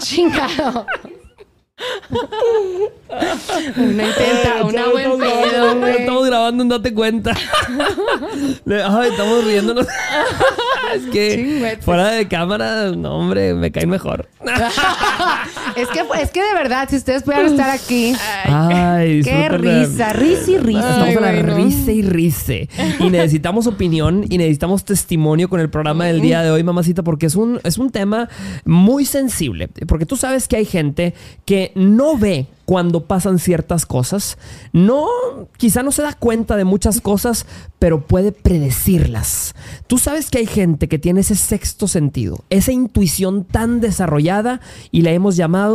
Chingado. una intenta, una buen estamos pedo, grabando, güey. Estamos grabando, date cuenta. Le- Ay, estamos riéndonos. es que Chingüetes. fuera de cámara, no, hombre, me caen mejor. Es que, es que de verdad, si ustedes pudieran estar aquí, Ay, qué risa, risa y risa. Estamos a la Ay, güey, ¿no? risa y rice. Y necesitamos opinión y necesitamos testimonio con el programa del día de hoy, mamacita, porque es un, es un tema muy sensible. Porque tú sabes que hay gente que no ve cuando pasan ciertas cosas. No, quizá no se da cuenta de muchas cosas, pero puede predecirlas. Tú sabes que hay gente que tiene ese sexto sentido, esa intuición tan desarrollada y la hemos llamado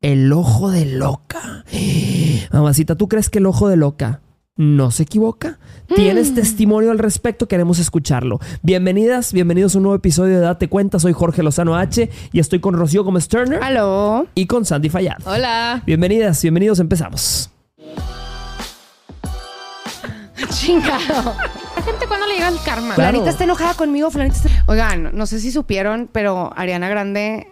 el ojo de loca. Mamacita, ¿tú crees que el ojo de loca no se equivoca? ¿Tienes testimonio al respecto? Queremos escucharlo. Bienvenidas, bienvenidos a un nuevo episodio de Date Cuenta. Soy Jorge Lozano H y estoy con Rocío Gómez Turner Aló. y con Sandy Fayad. Hola. Bienvenidas, bienvenidos, empezamos. Chingado. La gente cuando le llega el karma. Claro. Flanita está enojada conmigo, Flanita está... Oigan, no sé si supieron, pero Ariana Grande...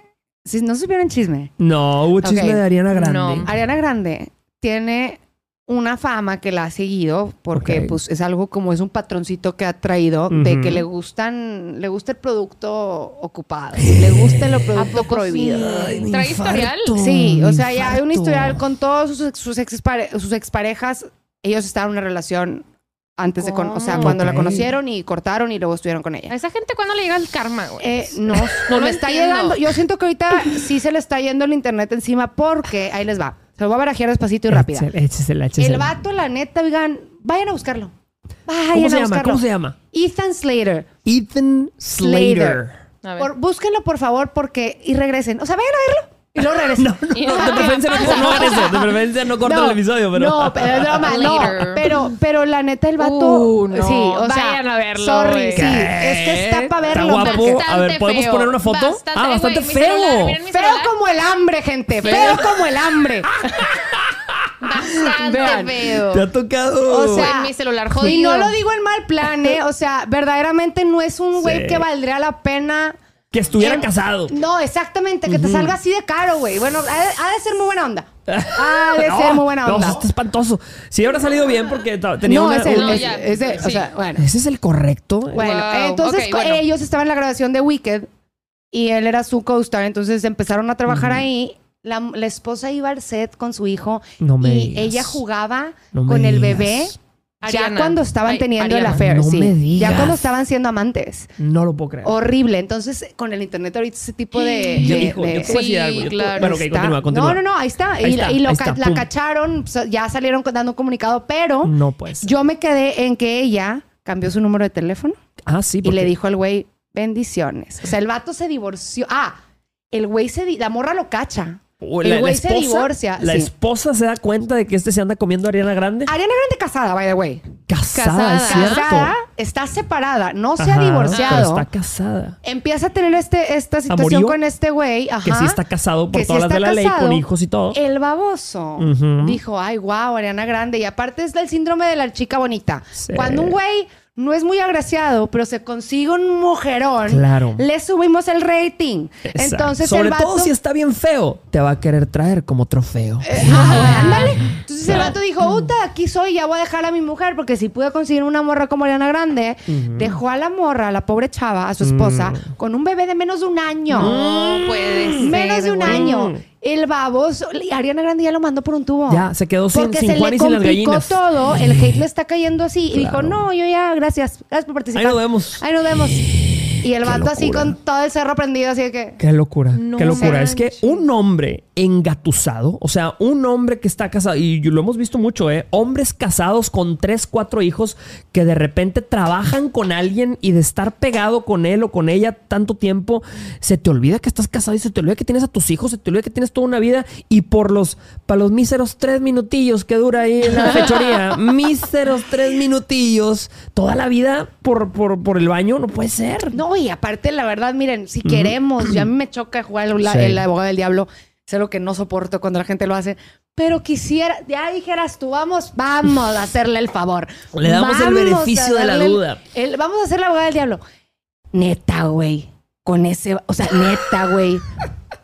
Si no supieron chisme. No, hubo chisme de Ariana Grande. No. Ariana Grande tiene una fama que la ha seguido porque pues es algo como es un patroncito que ha traído de que le gustan le gusta el producto ocupado le gusta el producto poco prohibido sí? ¿Trae historial? Sí, o sea, ya hay un historial con todos sus, sus, expare- sus exparejas. Ellos estaban en una relación antes de... con- o sea, ¿Cómo? cuando la conocieron y cortaron y luego estuvieron con A ella. esa gente cuando le llega el karma, güey. Eh, no, No no lo le está entiendo. llegando. Yo siento que ahorita sí se le está yendo el internet encima porque ahí les va. Se lo voy a barajear despacito y rápida. Échesela, échesela, échesela. El vato, la neta, oigan, vayan a buscarlo. Vayan ¿Cómo a se llama? buscarlo. ¿Cómo se llama? Ethan Slater. Ethan Slater. A ver. Por- búsquenlo, por favor, porque... Y regresen. O sea, vayan a verlo y luego regresen. No, no, de preferencia no, no eso. De preferencia no corten el episodio, pero... No, pero es broma, no. Pero, pero la neta, el vato. Uh, no. Sí, o sea. Vayan a verlo, Sorry, sí. Es que está para Está verlo. guapo. porque- A ver, ¿podemos feo. poner una foto? Bastante, Ah, bastante feo. celular, Feo como el hambre, gente. Feo. Feo como el hambre. Bastante Vean. feo. Te ha tocado. O sea, en mi celular Y jodido. no lo digo en mal plan, ¿eh? O sea, verdaderamente no es un güey Sí. que valdría la pena. Que estuviera en- casado. No, exactamente, que te salga así de caro, güey. Bueno, ha de, ha de ser muy buena onda. Ha de No, ser muy buena No, onda. está espantoso. Sí, habrá salido bien porque tenía no, una... es el, No, es- ya. es el- o Sí. sea, bueno. Ese es el correcto. Bueno, Wow, entonces bueno. ellos estaban en la grabación de Wicked y él era su co-star, entonces empezaron a trabajar ahí. La, la esposa iba al set con su hijo No me y digas. ella jugaba No con el digas. Ya cuando estaban Ay, teniendo el Ariana. affair, No sí. me digas. Ya cuando estaban siendo amantes. No lo puedo creer. Horrible. Entonces, con el internet ahorita ese tipo de... Yo, de- hijo, de- yo te voy a decir Sí, algo. Yo claro. Bueno, ok, continúa, continúa. No, no, no, ahí está. Ahí y está, y lo ahí ca- está, la pum. cacharon, ya salieron dando un comunicado, pero No, pues. yo me quedé en que ella cambió su número de teléfono Ah, sí, y le dijo al güey, bendiciones. O sea, el vato se divorció. Ah, el güey se... di- La morra lo cacha. El la güey se divorcia, La sí. esposa se da cuenta de que este se anda comiendo a Ariana Grande. Ariana Grande casada, by the way. Casada, es Casada. cierto. Casada, está separada, no se ha divorciado. Pero está casada. Empieza a tener este, esta situación ¿Amorío? con este güey. Ajá. Que sí está casado por sí todas las de la ley, con hijos y todo. El baboso dijo, ay, wow, Ariana Grande. Y aparte es del síndrome de la chica bonita. Sí. Cuando un güey no es muy agraciado, pero se consigue un mujerón, Claro. le subimos el rating. Exacto. Entonces Sobre el vato... todo si está bien feo, te va a querer traer como trofeo. Ah, ándale. Entonces el vato dijo, puta, aquí soy, ya voy a dejar a mi mujer, porque si pude conseguir una morra como Ariana Grande, dejó a la morra, a la pobre chava, a su esposa, Mm. con un bebé de menos de un año. No puede ser. Menos de un güey. año. El baboso, Ariana Grande ya lo mandó por un tubo. Ya, se quedó sin- Porque sin se le y las gallinas. todo. El hate le está cayendo así. Y dijo, no, yo ya, gracias. Gracias por participar. Ahí nos vemos. Ahí nos vemos. Y el vato así con todo el cerro prendido, así de que... Qué locura, No qué locura. Es que un hombre engatusado, o sea, un hombre que está casado, y lo hemos visto mucho, ¿eh? Hombres casados con tres, cuatro hijos que de repente trabajan con alguien y de estar pegado con él o con ella tanto tiempo, se te olvida que estás casado y se te olvida que tienes a tus hijos, se te olvida que tienes toda una vida y por los, para los míseros tres minutillos que dura ahí en la fechoría, míseros tres minutillos, toda la vida por, por, por el baño, no puede ser. No, y aparte, la verdad, miren, si queremos, ya a mí me choca jugar el, Sí. el abogado del diablo, es algo que no soporto cuando la gente lo hace, pero quisiera, ya dijeras tú, vamos, vamos a hacerle el favor. Le damos el Vamos a beneficio de la el- duda. el- vamos a hacer la abogada del diablo. Neta, güey, con ese, o sea, neta, güey.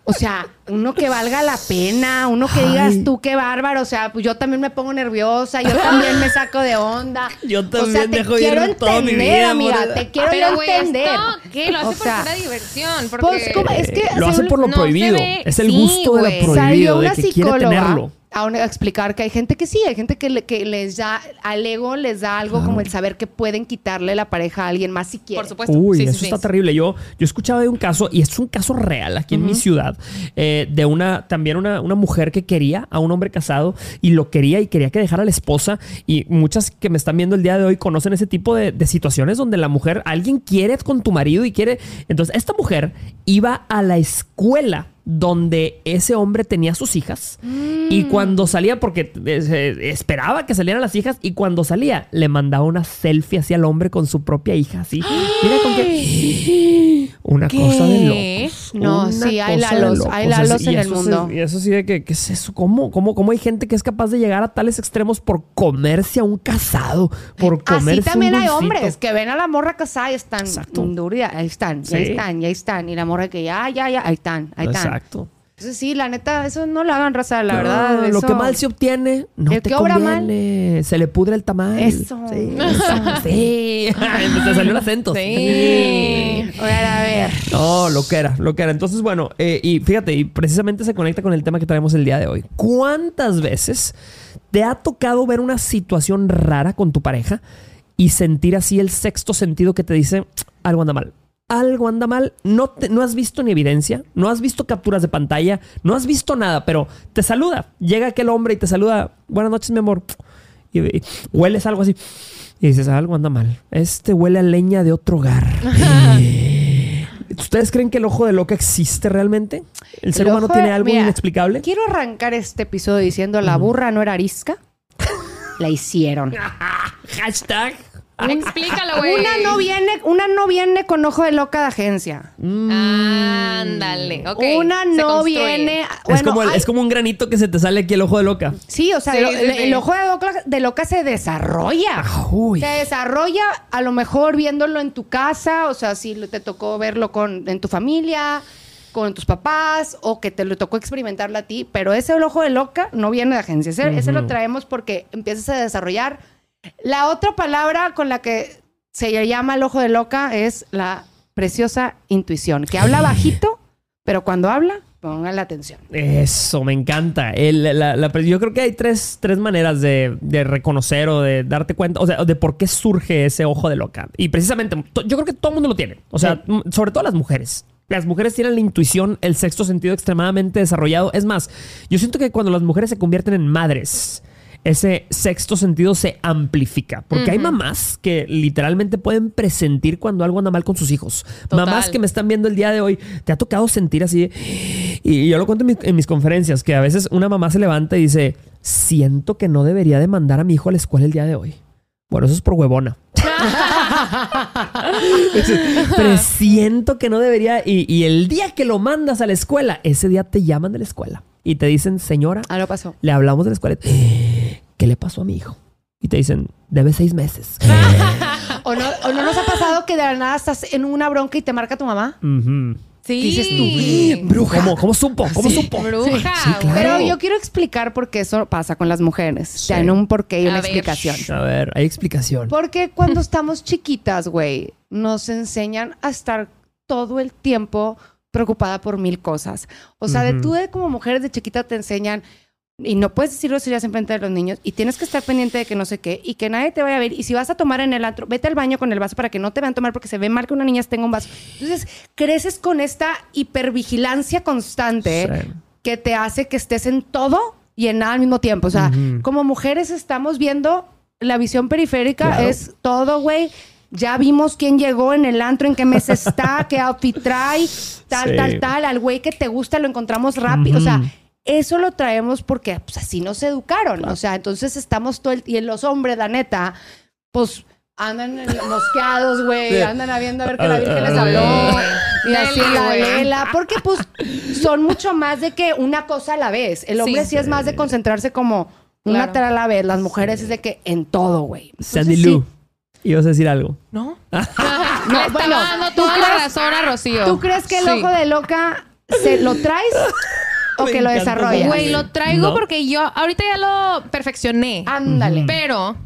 O sea, uno que valga la pena, uno que digas Ay. tú qué bárbaro. O sea, pues yo también me pongo nerviosa, yo también me saco de onda. Yo o sea, también te dejo ir quiero mi entender, vida, amiga. Te quiero Pero, güey, entender. ¿esto qué? Lo hace O por sea, pura diversión. Porque... pues, ¿cómo? Es que Lo hace por lo no prohibido. ve- es el sí, gusto de lo prohibido, Salió de una que quiere psicóloga tenerlo. A, un- a explicar que hay gente que sí, hay gente que, le- que les da, al ego les da algo como el saber que pueden quitarle la pareja a alguien más si quieren. Por supuesto. Uy, Sí, eso sí. está terrible. Yo, yo escuchaba de un caso, y es un caso real aquí en mi ciudad, eh, de una, también una, una mujer que quería a un hombre casado y lo quería y quería que dejara a la esposa. Y muchas que me están viendo el día de hoy conocen ese tipo de, de situaciones donde la mujer, alguien quiere con tu marido y quiere. Entonces, esta mujer iba a la escuela donde ese hombre tenía sus hijas y cuando salía, porque eh, esperaba que salieran las hijas y cuando salía le mandaba una selfie hacia el hombre con su propia hija, así. Mira con qué... Una ¿Qué? cosa de locos. No, Una sí, hay lalos, hay lalos en el mundo. y eso sí de que, ¿qué es eso? ¿Cómo, cómo, ¿Cómo hay gente que es capaz de llegar a tales extremos por comerse a un casado? Por comerse Así también un hay hombres que ven a la morra casada y están Exacto. ahí están, Sí. ahí están, ahí están. Y la morra que ya, ya, ya, ahí están, ahí están. Exacto. Entonces sí, la neta, eso no lo hagan raza, la No, verdad. Lo que mal se obtiene, no El te que obra conviene. Se le pudre el tamal. Eso. Sí. eso. Sí. te salió el acento. Sí. Ahora, a ver. No, lo que era, lo que era. Entonces, bueno, eh, y fíjate, y precisamente se conecta con el tema que traemos el día de hoy. ¿Cuántas veces te ha tocado ver una situación rara con tu pareja y sentir así el sexto sentido que te dice algo anda mal? Algo anda mal, no, te- no has visto ni evidencia, no has visto capturas de pantalla, no has visto nada, pero te saluda. Llega aquel hombre y te saluda, buenas noches, mi amor. Y, y hueles algo así. Y dices, algo anda mal. Este huele a leña de otro hogar. ¿Ustedes creen que el ojo de loca existe realmente? ¿El ser El humano tiene algo mira, inexplicable? Quiero arrancar este episodio diciendo la burra no era arisca. La hicieron. Hashtag. Explícalo, güey. Una no viene, una no viene con ojo de loca de agencia. Ándale. ok, una se no construye. viene. es, bueno, como el- hay- es como un granito que se te sale aquí el ojo de loca. Sí, o sea, Sí, lo- sí, el, sí. el ojo de loca, de loca se desarrolla. Uy. Se desarrolla a lo mejor viéndolo en tu casa, o sea, si te tocó verlo con, en tu familia, con tus papás, o que te lo tocó experimentarlo a ti, pero ese ojo de loca no viene de agencia. Ese, ese lo traemos porque empiezas a desarrollar. La otra palabra con la que se llama el ojo de loca es la preciosa intuición, que habla bajito, pero cuando habla, pongan la atención. Eso, me encanta. El- la- la- yo creo que hay tres, tres maneras de, de reconocer o de darte cuenta, o sea, de por qué surge ese ojo de loca. Y precisamente, yo creo que todo el mundo lo tiene. O sea, sobre todo las mujeres. Las mujeres tienen la intuición, el sexto sentido extremadamente desarrollado. Es más, yo siento que cuando las mujeres se convierten en madres, ese sexto sentido se amplifica. Porque hay mamás que literalmente pueden presentir cuando algo anda mal con sus hijos. Total. Mamás que me están viendo el día de hoy, ¿te ha tocado sentir así? Y yo lo cuento en, mi- en mis conferencias, que a veces una mamá se levanta y dice, siento que no debería de mandar a mi hijo a la escuela el día de hoy. Bueno, eso es por huevona. Pero siento que no debería. Y, y el día que lo mandas a la escuela, ese día te llaman de la escuela y te dicen, señora, Ah, pasó. le hablamos de la escuela. ¿Qué le pasó a mi hijo? Y te dicen, debe seis meses. ¿O no, ¿O no nos ha pasado que de la nada estás en una bronca y te marca tu mamá? Ujú. Sí. dices tú, Bruja. ¿Cómo, cómo supo? ¿Cómo supo? Bruja. Sí, claro. güey. Pero yo quiero explicar por qué eso pasa con las mujeres. Tiene un porqué y una A ver. explicación. A ver, hay explicación. Porque cuando estamos chiquitas, güey, nos enseñan a estar todo el tiempo preocupada por mil cosas. O sea, de Ujú. tú de como mujeres de chiquita te enseñan y no puedes decir groserías en frente de los niños y tienes que estar pendiente de que no sé qué y que nadie te vaya a ver y si vas a tomar en el antro, vete al baño con el vaso para que no te vean tomar porque se ve mal que una niña tenga un vaso. Entonces, creces con esta hipervigilancia constante Sí. que te hace que estés en todo y en nada al mismo tiempo. O sea, como mujeres estamos viendo la visión periférica Claro. es todo, güey. Ya vimos quién llegó en el antro, en qué mes está, qué outfit trae, tal, Sí. tal, tal. Al güey que te gusta lo encontramos rápido. O sea. Eso lo traemos porque pues, así nos educaron. O sea, entonces estamos todo el... Y los hombres, la neta, pues andan en- mosqueados, güey. Sí. Andan a viendo a ver que la Virgen les habló. Y así la vela. Porque pues son mucho más de que una cosa a la vez. El hombre sí, Sí. es más de concentrarse como una Claro. tara a la vez. Las mujeres es de que en todo, güey. Sandy Lou. Ibas a decir algo. ¿No? No, Le bueno, estaba dando ¿tú toda la razón a Rocío. ¿Tú crees que el Sí. ojo de loca ¿se lo traes o que lo desarrollas? Güey, lo traigo No. porque yo ahorita ya lo perfeccioné. Ándale. Pero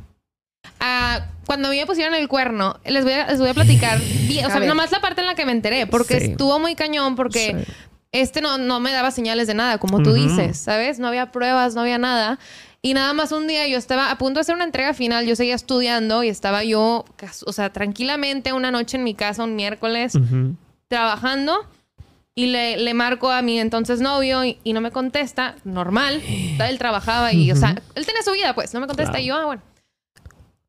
ah, cuando a mí me pusieron el cuerno, les voy a, les voy a platicar bien, o sea, nomás la parte en la que me enteré, porque Sí. estuvo muy cañón, porque Sí. este no, no me daba señales de nada, como tú Ujú. dices, ¿sabes? No había pruebas, no había nada. Y nada más un día yo estaba a punto de hacer una entrega final, yo seguía estudiando y estaba yo, o sea, tranquilamente una noche en mi casa, un miércoles, Ujú. trabajando y le, le marco a mi entonces novio y, y no me contesta, normal, él trabajaba y, o sea, él tenía su vida, pues, no me contesta Claro. y yo, ah, bueno.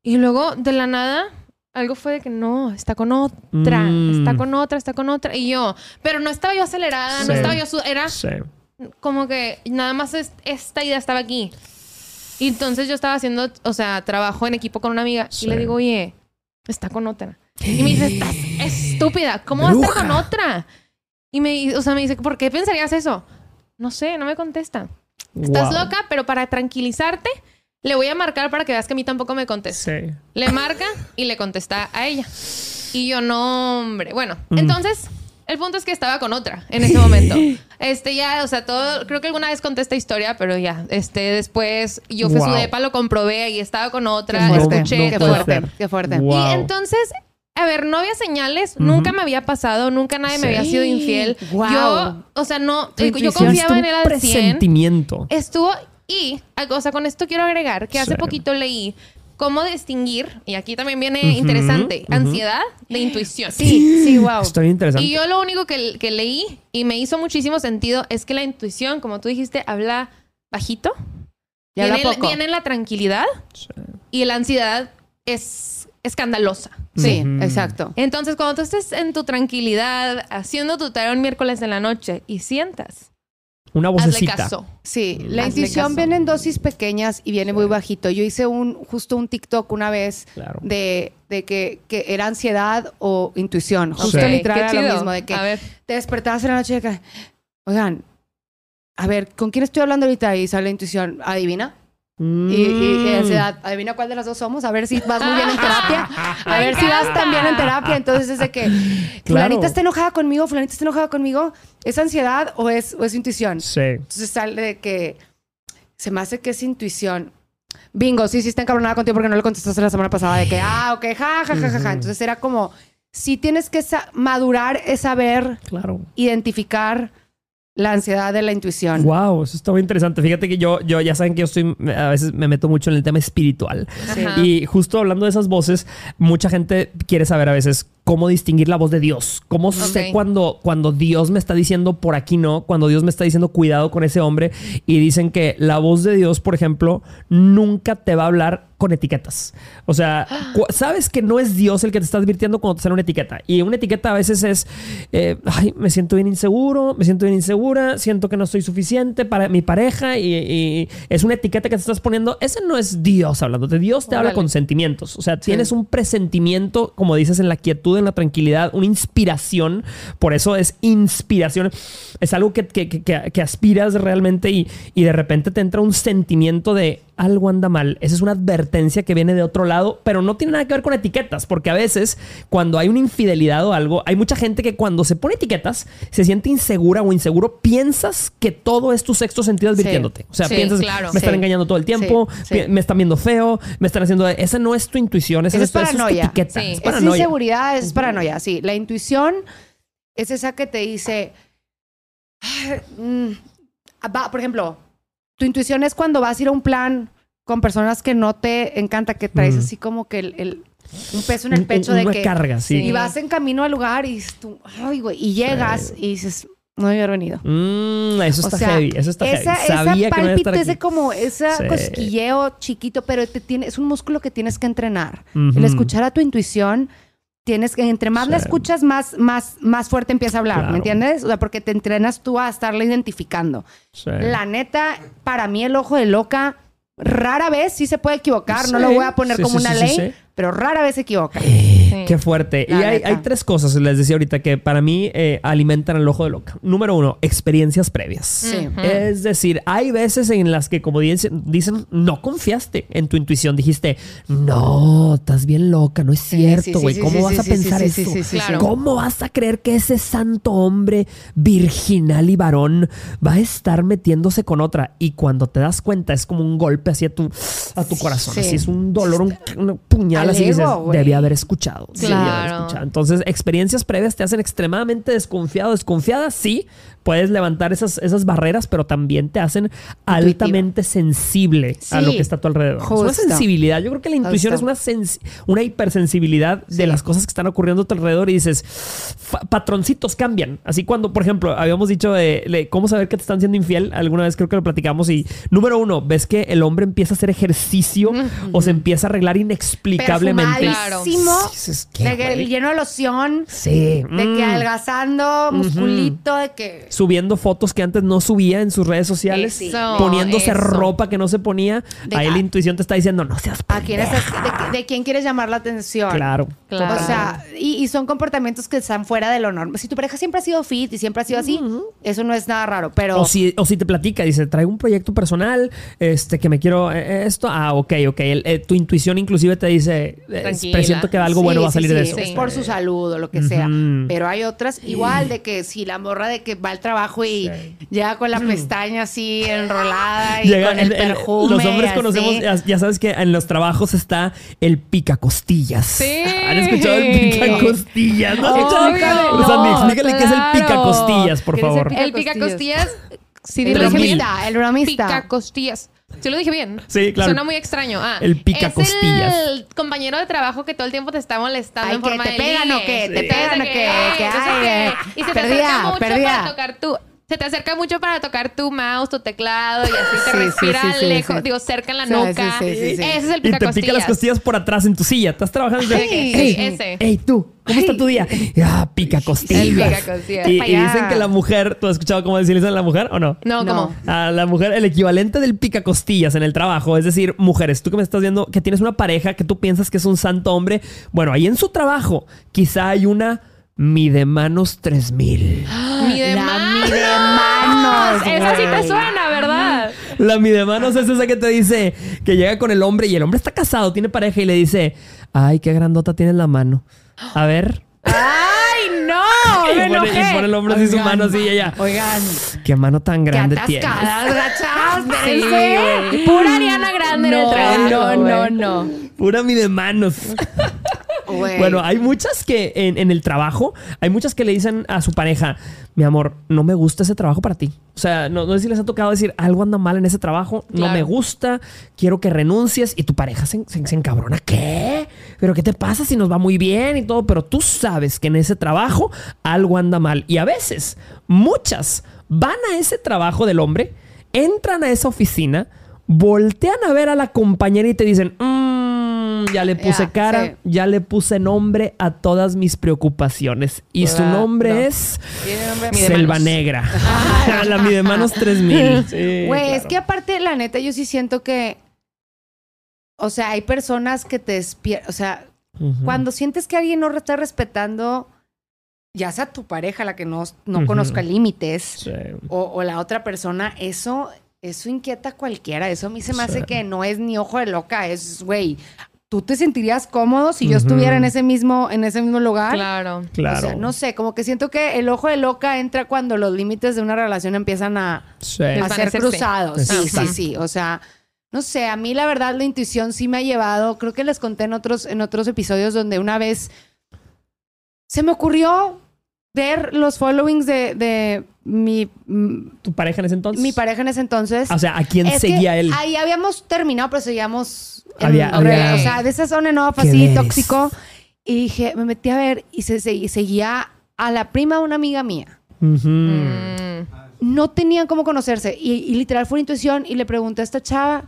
Y luego, de la nada, algo fue de que no, está con otra, Mm. está con otra, está con otra. Y yo, pero no estaba yo acelerada, Sí. no estaba yo, su- era Sí. como que nada más es- esta idea estaba aquí. Y entonces yo estaba haciendo, o sea, trabajo en equipo con una amiga Sí. y le digo, oye, está con otra. Y me dice, estás estúpida, ¿cómo va a estar Bruja. con otra? Y me, o sea, me dice, ¿por qué pensarías eso? No sé, no me contesta. Estás Wow. loca, pero para tranquilizarte, le voy a marcar para que veas que a mí tampoco me contesta. Sí. Le marca y le contesta a ella. Y yo, no, hombre. Bueno, Mm. entonces, el punto es que estaba con otra en ese momento. Este, ya, o sea, todo, creo que alguna vez conté esta historia, pero ya, este, después yo fui a su Wow. depa, lo comprobé y estaba con Qué otra, fuerte, escuché qué no puede todo. fuerte, ser. qué fuerte. Wow. Y entonces, a ver, no había señales, nunca me había pasado, nunca nadie me Sí. había sido infiel. Wow. Yo, o sea, no, Tu yo intuición confiaba en él al 100. presentimiento. Estuvo y, o sea, con esto quiero agregar que hace Sí. poquito leí cómo distinguir, y aquí también viene Ujú, interesante, ujú. ansiedad de intuición. Sí, sí, wow. Está bien interesante. Y yo lo único que, que leí y me hizo muchísimo sentido es que la intuición, como tú dijiste, habla bajito, Y habla viene, poco. viene en la tranquilidad Sí. y la ansiedad es escandalosa. Sí, exacto. Entonces, cuando tú estés en tu tranquilidad, haciendo tu tarea un miércoles en la noche y sientas, Una hazle vocecita. caso. Sí, la Hazle intuición caso. viene en dosis pequeñas y viene muy bajito. Yo hice un justo un TikTok una vez Claro. de, de que, que era ansiedad o intuición. Justo literal era lo mismo, de que A ver. te despertabas en la noche y de que, oigan, a ver, ¿con quién estoy hablando ahorita? Y sale la intuición, adivina. Y, y- y Mm. ansiedad, adivina cuál de las dos somos, a ver si vas muy bien en terapia, a ver si vas también en terapia. Entonces es de que fulanita está enojada conmigo, fulanita está enojada conmigo, ¿es ansiedad o es, o es intuición? Sí. Entonces sale de que se me hace que es intuición. Bingo, sí, sí está encabronada contigo porque no le contestaste la semana pasada de que, ah, ok, ja, ja, ja, ja, ja. Entonces era como, sí tienes que madurar es saber Claro. identificar la ansiedad de la intuición. Wow, eso está muy interesante. Fíjate que yo, yo ya saben que yo estoy, a veces me meto mucho en el tema espiritual. Sí. Y justo hablando de esas voces, mucha gente quiere saber a veces cómo distinguir la voz de Dios. ¿Cómo sé cuando, cuando Dios me está diciendo por aquí no? Cuando Dios me está diciendo cuidado con ese hombre. Y dicen que la voz de Dios, por ejemplo, nunca te va a hablar con etiquetas. O sea, sabes que no es Dios el que te está advirtiendo cuando te sale una etiqueta. Y una etiqueta a veces es, eh, ay, me siento bien inseguro, me siento bien insegura, siento que no soy suficiente para mi pareja y, y es una etiqueta que te estás poniendo. Ese no es Dios hablándote. Dios te habla con sentimientos. O sea, tienes un presentimiento, como dices, en la quietud, en la tranquilidad, una inspiración. Por eso es inspiración. Es algo que, que- que- que- aspiras realmente y, y de repente te entra un sentimiento de algo anda mal. Esa es una advertencia que viene de otro lado, pero no tiene nada que ver con etiquetas, porque a veces cuando hay una infidelidad o algo, hay mucha gente que cuando se pone etiquetas se siente insegura o inseguro, piensas que todo es tu sexto sentido Sí. advirtiéndote. O sea, Sí, piensas, claro. me están engañando todo el tiempo, me están viendo feo, me están haciendo... Esa no es tu intuición, esa, es, es esa es tu paranoia. etiqueta. Es Es Es paranoia. inseguridad, es paranoia, sí. La intuición es esa que te dice, "Ay, mm, por ejemplo, tu intuición es cuando vas a ir a un plan con personas que no te encanta, que traes Mm. así como que el, el- un peso en el Un- pecho un- de una que... carga, sí. Y vas en camino al lugar y tú, ay, güey, y llegas y dices, no debí haber venido. Mm, eso O está sea, heavy, eso está esa, heavy. Sabía esa que no ese como, ese Sí. cosquilleo chiquito, pero te tiene, es un músculo que tienes que entrenar. Ujú. El escuchar a tu intuición, tienes que, entre más la escuchas, más, más, más fuerte empieza a hablar, Claro. ¿me entiendes? O sea, porque te entrenas tú a estarla identificando. Sí. La neta, para mí el ojo de loca, rara vez sí se puede equivocar, no lo voy a poner como una ley, pero rara vez se equivoca. Sí. Qué fuerte. La y hay, tres cosas, les decía ahorita, que para mí eh, alimentan el ojo de loca. Número uno, experiencias previas. Sí. Es decir, hay veces en las que, como dicen, dicen, no confiaste en tu intuición. Dijiste, no, estás bien loca, no es cierto, sí, güey. sí, ¿Cómo sí, vas sí, a pensar sí, eso? sí, sí, sí, Claro. ¿Cómo vas a creer que ese santo hombre virginal y varón va a estar metiéndose con otra? Y cuando te das cuenta, es como un golpe hacia tu, a tu corazón. Sí. Así es un dolor, un, un puñal, Al así que dices, ego, güey. debí haber escuchado. Haber Claro. escuchado. Entonces, experiencias previas te hacen extremadamente desconfiado. Desconfiada, sí, puedes levantar esas, esas barreras, pero también te hacen altamente sensible a Sí, lo que está a tu alrededor. Es una sensibilidad. Yo creo que la intuición Justo. es una, una hipersensibilidad de las cosas que están ocurriendo a tu alrededor y dices, patroncitos cambian. Así cuando, por ejemplo, habíamos dicho de, de cómo saber que te están siendo infiel, alguna vez creo que lo platicamos y número uno, ves que el hombre empieza a hacer ejercicio o se empieza a arreglar inexplicablemente. Perfumadísimo, Dices, ¿qué, de que güey? lleno de loción, Sí. de que mm. adelgazando, musculito, de que... Subiendo fotos que antes no subía en sus redes sociales, Eso, poniéndose eso. ropa que no se ponía. De- Ahí la intuición te está diciendo, no seas ¿A quién pendeja". de, de quién quieres llamar la atención? Claro. Claro. O sea, y, y son comportamientos que están fuera de lo normal. Si tu pareja siempre ha sido fit y siempre ha sido así, eso no es nada raro. Pero O si, o si te platica, dice, traigo un proyecto personal, este, que me quiero eh, esto. Ah, ok, ok. El- eh, tu intuición inclusive te dice, eh, presiento que algo Sí, bueno va a sí, salir sí, de eso. Es por su salud o lo que sea. Pero hay otras igual de que si la morra de que va al trabajo y llega con la pestaña así enrolada y Llega con el, el- los hombres así. conocemos, ya, sabes que en los trabajos está el pica costillas. Sí. ¿Han escuchado el pica costillas? ¿No? Obvio. O sea, No, explícale qué es el pica costillas, por ¿Qué es el favor. El pica costillas. Sí, El bromista, el bromista. Pica costillas. Sí lo dije bien. Sí, claro. Suena muy extraño. Ah, El picacostillas. Es el compañero de trabajo que todo el tiempo te está molestando Ay, en que forma te de pegan o qué, te Sí. pegan o qué, que, ay, qué. eh, Y se te acerca mucho perdida. para tocar tu... Se te acerca mucho para tocar tu mouse, tu teclado y así te Sí, respira sí, sí, sí, lejos, sí. digo, cerca en la Sí, nuca. sí, sí, sí, sí. Ese es el Y te pica las costillas por atrás en tu silla. Estás trabajando Ey, ese. ey, tú, ¿cómo está tu día? Ah, pica costillas. El picacostillas. Y, dicen que la mujer, ¿tú has escuchado cómo decirle eso a la mujer o no? No, No. ¿cómo? A la mujer, el equivalente del pica costillas en el trabajo, es decir, mujeres, tú que me estás viendo, que tienes una pareja que tú piensas que es un santo hombre, bueno, ahí en su trabajo quizá hay una mi de manos 3000. Mi de La manos. mi de manos, Esa sí te suena, ¿verdad? La mi de manos es esa que te dice que llega con el hombre y el hombre está casado, tiene pareja y le dice, ay, qué grandota tienes la mano. A ver. ¡Ay, no! Y Me pone, y enojé. pone el hombre así su mano así y ella. Oigan, Qué mano tan qué grande tienes. atascadas, gachas. Sí. Pura Ariana Grande en el No, trabajo, no, no, no. Pura mi de manos. Bueno, hay muchas que en, en el trabajo, hay muchas que le dicen a su pareja, mi amor, no me gusta ese trabajo para ti. O sea, no, no sé si les ha tocado decir, algo anda mal en ese trabajo, no me gusta, quiero que renuncies y tu pareja se, se- se encabrona. ¿Qué? ¿Pero qué te pasa si nos va muy bien y todo? Pero tú sabes que en ese trabajo algo anda mal. Y a veces, muchas van a ese trabajo del hombre, entran a esa oficina, voltean a ver a la compañera y te dicen, "Mm, ya le puse cara, sí. ya le puse nombre a todas mis preocupaciones. Y su nombre es Tiene nombre- Selva. Negra. la mi de manos 3000. Sí, Güey, es claro. que aparte, la neta, yo sí siento que. O sea, hay personas que te despiertan. O sea, cuando sientes que alguien no está respetando, ya sea tu pareja, la que no, no conozca límites, Sí. o, o la otra persona, eso, eso inquieta a cualquiera. Eso a mí se me hace Sí. que no es ni ojo de loca, es, güey, tú te sentirías cómodo si yo estuviera en ese mismo, en ese mismo lugar. Claro. Claro. O sea, no sé, como que siento que el ojo de loca entra cuando los límites de una relación empiezan a, Sí. a ser cruzados. Sí, sí, sí. O sea, no sé, a mí la verdad la intuición sí me ha llevado, creo que les conté en otros, en otros episodios donde una vez se me ocurrió ver los followings de, de mi, ¿Tu pareja en ese entonces? mi pareja en ese entonces. O sea, ¿a quién Es que seguía él? Ahí habíamos terminado, pero seguíamos. en Había- O sea, de esa zona en off, ¿Qué así tóxico. Y dije, me metí a ver y se, se- seguía a la prima de una amiga mía. Mm. no tenían cómo conocerse. Y, y literal fue intuición y le pregunté a esta chava.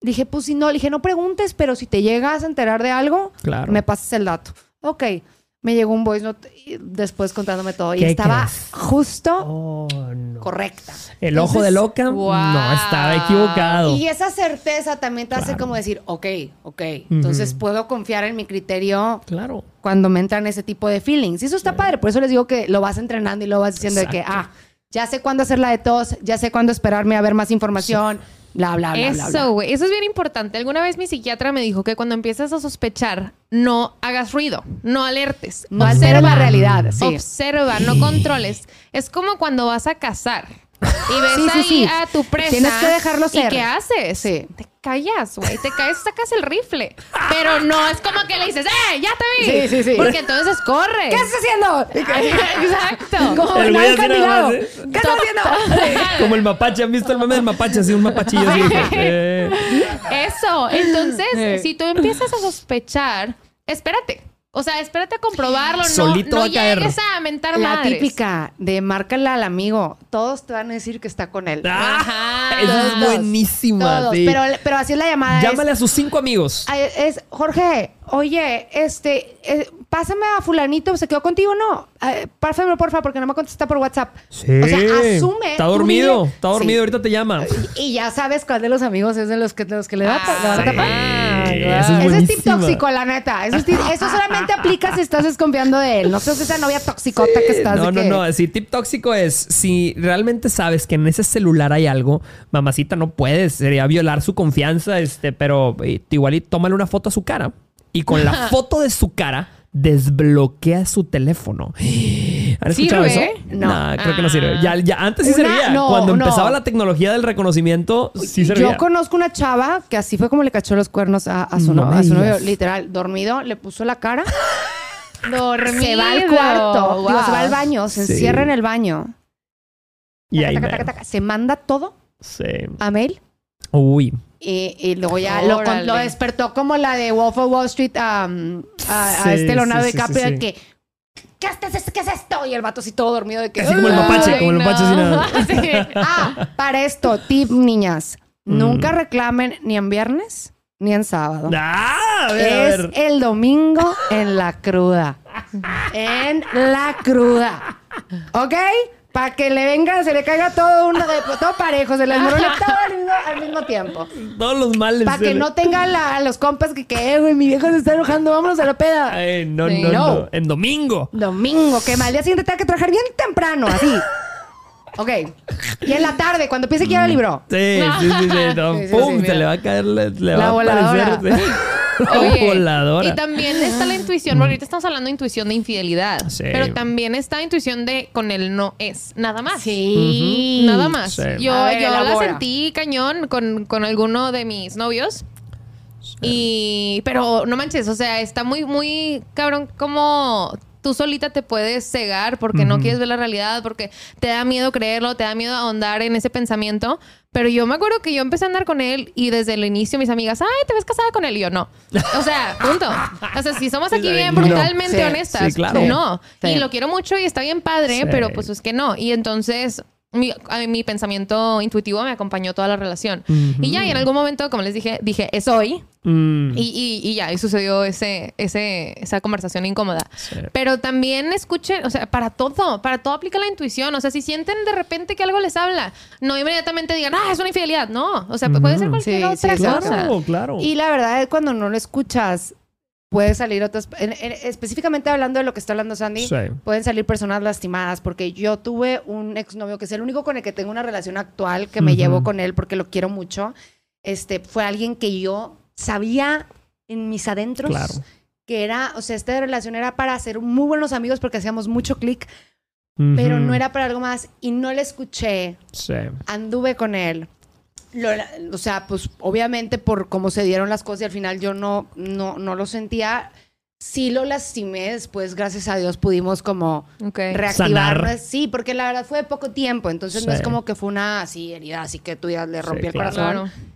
Dije, pues si no, le dije, no preguntes, pero si te llegas a enterar de algo, Claro. me pasas el dato. Ok. Me llegó un voice note y después contándome todo. Y ¿Qué estaba crees? justo Oh, no. correcta. El ojo de loca, wow. no, estaba equivocado. Y esa certeza también te hace como decir, ok, ok. Entonces puedo confiar en mi criterio Claro. cuando me entran ese tipo de feelings. Y eso está padre. Por eso les digo que lo vas entrenando y lo vas diciendo de que, ah, ya sé cuándo hacer la de tos, ya sé cuándo esperarme a ver más información, bla, bla, bla. Eso, güey. Eso es bien importante. Alguna vez mi psiquiatra me dijo que cuando empiezas a sospechar, no hagas ruido, no alertes. No alteres la realidad, sí. Observa, no controles. Es como cuando vas a cazar y ves Sí, sí, ahí sí. a tu presa. Tienes que dejarlo ¿Y ser. qué haces? Sí. Te callas, güey. Te caes, sacas el rifle. Pero no es como que le dices, ¡eh! ¡Ya te vi! Sí, sí, sí. Porque entonces corre. ¿Qué estás haciendo? Exacto. Como El el güey así nada candidato. más, ¿eh? ¿Qué estás haciendo? Como el mapache, ¿han visto el meme del mapache? Así un mapachillo así. eh. Eso. Entonces, Sí. si tú empiezas a sospechar, espérate. O sea, espérate a comprobarlo. No, Solito no va a caer. llegues a mentar La madres. típica de márcala al amigo. Todos te van a decir que está con él. Ah, Ajá. esa es buenísima. Todos. sí. Pero, pero así es la llamada. es- Llámale a sus cinco amigos. Es, Jorge, oye, este, eh, pásame a fulanito, ¿se quedó contigo o no? Eh, Pásamelo, porfa, porque no me contesta por WhatsApp. Sí. O sea, asume. Está dormido. dile- Está dormido. Sí. Ahorita te llama. Y ya sabes cuál de los amigos es de los que, de los que le, da, le van a Ah, tapar. sí. Esa es Ese es tip tóxico, la neta. Eso, es tip- eso solamente aplica si estás desconfiando de él. No seas esa novia toxicota que estás. No, no, que- no. Si tip tóxico es si realmente sabes que en ese celular hay algo, mamacita, no puedes. Sería violar su confianza, este, pero eh, igual y tómale una foto a su cara. Y con la foto de su cara, desbloquea su teléfono. ¿Han escuchado ¿Sirve? eso? No. creo que no sirve. Ya, ya antes sí Una- servía. no, Cuando no. empezaba la tecnología del reconocimiento, sí servía. Yo conozco una chava que así fue como le cachó los cuernos a, a su, No no- me a su novio, literal, dormido, le puso la cara, Dormido. se va al cuarto, digo, se va al Wow. baño, se Sí. encierra en el baño, Y ahí taca, taca, se manda todo Sí. a mail Uy. Y, y luego ya lo, con- Órale. lo despertó como la de Wolf of Wall Street a, um, a, a Sí, este Leonardo sí, sí, DiCaprio sí, de sí. que ¿qué es, ¿qué es esto? Y el vato así todo dormido de que Así como el "Ay". mapache, como el mapache sin nada. Sí. Ah, para esto, tip niñas, Mm. nunca reclamen ni en viernes ni en sábado. Ah, a ver, a Es ver. el domingo en la cruda. En la cruda. ¿Ok? Para que le venga, se le caiga todo uno de todo parejo, se le desmorone todo al mismo, al mismo tiempo. Todos los males. Para que le- no tenga la- los compas que, que, "Eh, güey, mi viejo se está enojando, vámonos a la peda. Ay, no, Sí. no, No. no. En domingo. Domingo, que mal día siguiente tenga que trabajar bien temprano, así. Ok. Y en la tarde, cuando empiece que ir al libro. Sí, sí, sí, sí. no, Sí, sí, ¡Pum! se le va a caer, le, le La va a voladora. aparecer. sí. La Oye, voladora. Y también está la intuición, porque ahorita estamos hablando de intuición de infidelidad. Sí. Pero también está la intuición de con el no es. Nada más. Sí. Nada más. Sí. Yo, ver, yo la sentí cañón con, con alguno de mis novios. Y. Pero no manches, o sea, está muy, muy cabrón como tú solita te puedes cegar porque no quieres ver la realidad, porque te da miedo creerlo, te da miedo ahondar en ese pensamiento. Pero yo me acuerdo que yo empecé a andar con él y desde el inicio mis amigas, ay, ¿te ves casada con él? Y yo, no. O sea, punto. O sea, si somos aquí bien No. brutalmente Sí, honestas, sí, claro. no. Sí. Y lo quiero mucho y está bien padre, Sí. pero pues es que no. Y entonces mi, pensamiento intuitivo me acompañó toda la relación. Y ya, y en algún momento, como les dije, dije, es hoy. Mm, Y, y- y ya, y sucedió ese, ese, esa conversación incómoda. sí. Pero también escuchen, o sea, para todo, para todo aplica la intuición. O sea, si sienten de repente que algo les habla, no inmediatamente digan, ah, es una infidelidad. No, o sea, puede ser cualquier Sí, otra sí, cosa. Claro, claro. Y la verdad es cuando no lo escuchas, puede salir otras... en- en- específicamente hablando de lo que está hablando Sandy, Sí. pueden salir personas lastimadas. Porque yo tuve un exnovio que es el único con el que tengo una relación actual, que me Ujú. llevo con él porque lo quiero mucho. Este, fue alguien que yo sabía en mis adentros Claro. que era, o sea, esta relación era para ser muy buenos amigos porque hacíamos mucho clic, pero no era para algo más. Y no le escuché Sí. anduve con él. Lo- o sea, pues obviamente por cómo se dieron las cosas y al final yo no, no, no lo sentía. Sí lo lastimé, después gracias a Dios pudimos como Ok. reactivar. Sanar. Sí, porque la verdad fue de poco tiempo, entonces no Sí. es como que fue una así herida, así que tú ya le rompí Sí, el claro. corazón. Claro.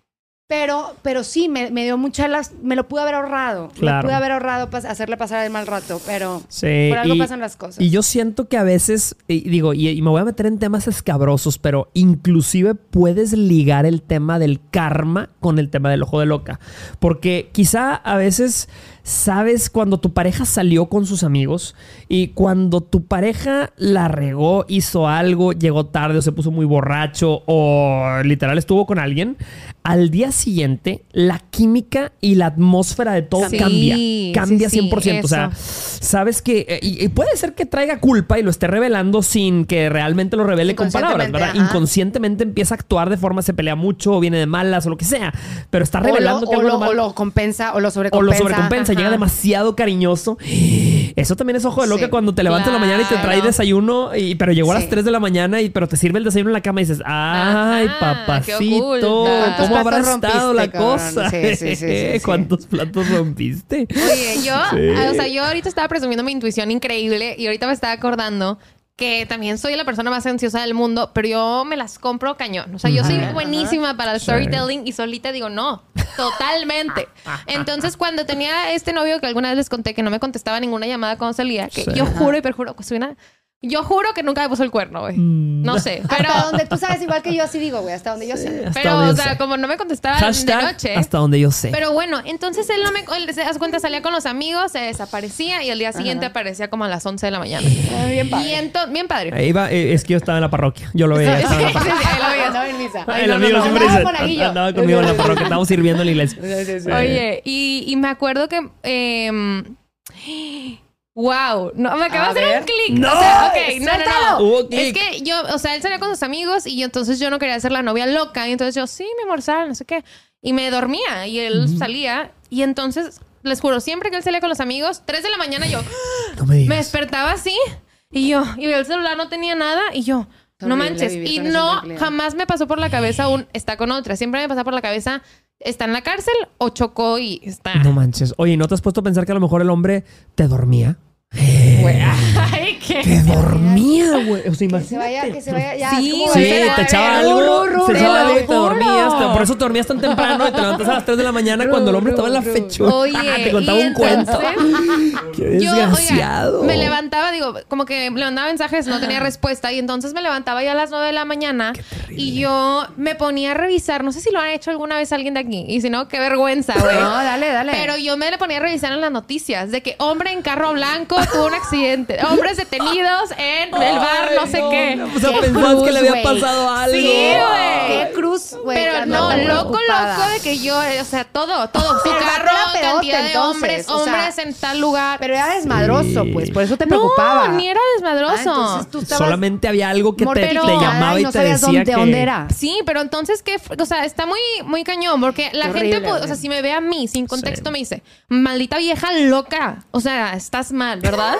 Pero, pero sí, me, me dio mucha las, me lo pude haber ahorrado. Claro. Me pude haber ahorrado pas- hacerle pasar el mal rato, pero Sí, por algo y- pasan las cosas. Y yo siento que a veces, y digo, y, y me voy a meter en temas escabrosos, pero inclusive puedes ligar el tema del karma con el tema del ojo de loca. Porque quizá a veces sabes cuando tu pareja salió con sus amigos y cuando tu pareja la regó, hizo algo, llegó tarde o se puso muy borracho o literal estuvo con alguien, al día siguiente la química y la atmósfera de todo Sí, cambia. Cambia sí, sí, 100%. o sea, sabes que eh, y, y puede ser que traiga culpa y lo esté revelando sin que realmente lo revele con palabras, ¿verdad? Inconscientemente, ajá. Inconscientemente empieza a actuar de forma, se pelea mucho, o viene de malas o lo que sea, pero está o revelando lo, que o, algo lo, o lo compensa o lo o sobrecompensa. lo sobrecompensa, llega demasiado cariñoso. Eso también es ojo de loca Sí. cuando te levantas en la mañana y te trae desayuno, y, pero llegó a las Sí. 3 de la mañana y pero te sirve el desayuno en la cama y dices, ay, Ajá, papacito, oculta. ¿Cuántos ¿cómo habrá estado la cabrón? cosa? Sí. ¿Cuántos platos rompiste? Oye, yo, Sí. o sea, yo ahorita estaba presumiendo mi intuición increíble y ahorita me estaba acordando que también soy la persona más ansiosa del mundo, pero yo me las compro cañón. O sea, yo soy buenísima para el Sí. storytelling y solita digo no, totalmente. Entonces, cuando tenía este novio que alguna vez les conté que no me contestaba ninguna llamada cuando salía, que Sí. yo juro y perjuro, pues, soy una- yo juro que nunca me puso el cuerno, güey. Mm. No sé, pero Hasta donde tú sabes, igual que yo así digo, güey, hasta donde yo sé. Pero o sea, sé. como no me contestaba Hashtag de noche. hasta donde yo sé. Pero bueno, entonces él no me él se das cuenta salía con los amigos, se desaparecía y al día siguiente aparecía como a las 11 de la mañana. Bien padre. Y entonces, bien padre. Ahí va, eh, es que yo estaba en la parroquia. Yo lo veía. Sí, parroquia. sí, ahí lo veías. Andaba en misa. Ay, el no, amigo no, no, siempre andaba dice, andaba conmigo en la parroquia, estábamos sirviendo en la iglesia. Sí, sí, sí. Oye, y, y me acuerdo que. em, wow, no, me acaba A de hacer un clic. ¡No! O sea, no, no. Hubo. Es que yo, o sea, él salía con sus amigos y yo entonces yo no quería ser la novia loca. Y entonces yo, sí, mi amor, sal, no sé qué. Y me dormía y él salía. Y entonces, les juro, siempre que él salía con los amigos, 3 de la mañana yo No me digas. me despertaba así y yo, y el celular no tenía nada y yo, no manches. Y no, jamás me pasó por la cabeza un está con otra. Siempre me pasa por la cabeza está en la cárcel o chocó y está. No manches. Oye, ¿no te has puesto a pensar que a lo mejor el hombre te dormía? Güey, ay, qué. Te dormía, güey. O sea, Que se vaya, que se vaya. Ya, Sí, como Sí, te echaba algo, ru, ru, te te echaba algo y te juro. dormías. Te- Por eso te dormías tan temprano y te levantas a las 3 de la mañana cuando el hombre estaba en la ru. fechuca. Oye, te contaba un cuento. Qué Yo, oiga, me levantaba, digo, como que le mandaba mensajes, no tenía respuesta. Y entonces me levantaba ya a las 9 de la mañana y yo me ponía a revisar. No sé si lo han hecho alguna vez alguien de aquí. Y si no, qué vergüenza, güey. No, dale, dale. Pero yo me le ponía a revisar en las noticias de que hombre en carro blanco tuvo un accidente. Hombres detenidos en el bar, no sé qué. O sea, Qué pensabas que le había pasado algo. Sí, güey. Qué cruz, güey. Pero no, loco, loco de que yo, o sea, todo, todo. Su carro, cantidad de hombres, hombres en tal lugar. Pero era desmadroso, pues. Por eso te preocupaba. No, ni era desmadroso. Ah, entonces tú estabas Solamente había algo que te, llamaba y, no te decía dónde, que... dónde era. Sí, pero entonces, ¿qué? O sea, está muy, muy cañón, porque la gente, o sea, si me ve a mí sin contexto, me dice, maldita vieja loca. O sea, estás mal, ¿verdad?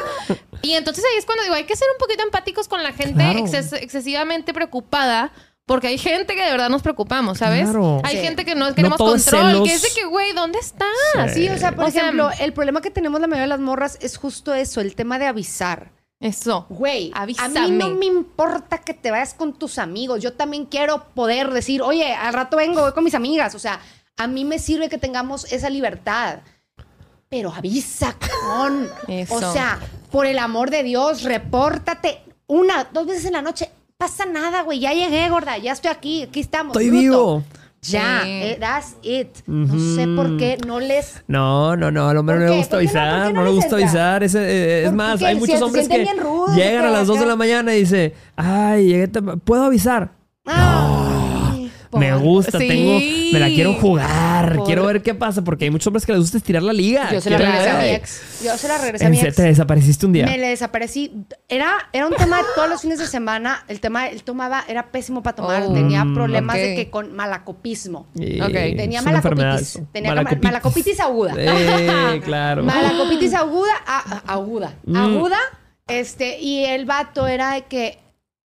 y entonces ahí es cuando digo, hay que ser un poquito empáticos con la gente Claro. exces- excesivamente preocupada. Porque hay gente que de verdad nos preocupamos, ¿sabes? Claro. Hay Sí. gente que no queremos control, celos. que es de que, güey, ¿dónde estás? Sí, o sea, por O sea, ejemplo, el problema que tenemos la mayoría de las morras es justo eso, el tema de avisar. Eso. Güey, a Avísame. mí no me importa que te vayas con tus amigos. Yo también quiero poder decir, oye, al rato vengo, voy con mis amigas. O sea, a mí me sirve que tengamos esa libertad. Pero avisa con. Eso. O sea, por el amor de Dios, repórtate una, dos veces en la noche. Pasa nada, güey. Ya llegué, gorda. Ya estoy aquí. Aquí estamos. Estoy bruto. vivo. Ya, Sí. eh, that's it. No sé por qué no les No, no, no, al hombre ¿Por no le gusta ¿Por qué no? ¿Por avisar, no, no le gusta avisar. Ese, eh, es ¿Por más, qué? hay muchos hombres que rudos, llegan a las 2 de la mañana y dice, ay, llegué ¿puedo avisar? Me gusta, Sí. tengo, me la quiero jugar, Por- quiero ver qué pasa, porque hay muchos hombres que les gusta estirar la liga. Yo se la regresé a mi ex. Yo se la regresé a mi ex. Te desapareciste un día. Me le desaparecí. Era, era un tema de todos los fines de semana. El tema, él tomaba, era pésimo para tomar. Oh, Tenía problemas de que con malacopismo. Y. Tenía malacopitis. Tenía malacopitis. malacopitis aguda. Eh, claro. Malacopitis aguda, a- aguda, Mm. aguda. Este, y el vato era de que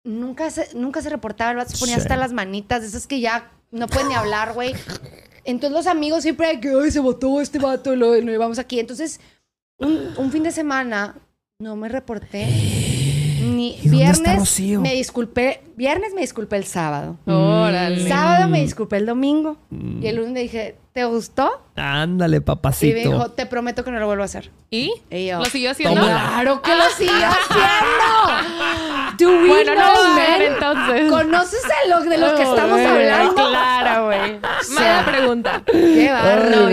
nunca se, nunca se reportaba, el vato se ponía Sí. hasta las manitas, de esas que ya no pueden ni hablar, güey. Entonces los amigos siempre de que, ay, se votó este vato, lo, lo llevamos aquí. Entonces, un, un fin de semana no me reporté. Ni ¿Y dónde está viernes Rocío? me disculpé, viernes me disculpé el sábado. Órale. Sábado me disculpé el domingo. Y el lunes le dije, ¿te gustó? Ándale, Y me papacito. dijo, te prometo que no lo vuelvo a hacer. ¿Y? Y yo, ¿Lo siguió haciendo? Tómala. Claro que lo sigue haciendo. Do we Bueno, no know, man? ver entonces. ¿Conoces a lo de lo que Oh, estamos güey, hablando? Claro, güey. Mala pregunta. Qué barro.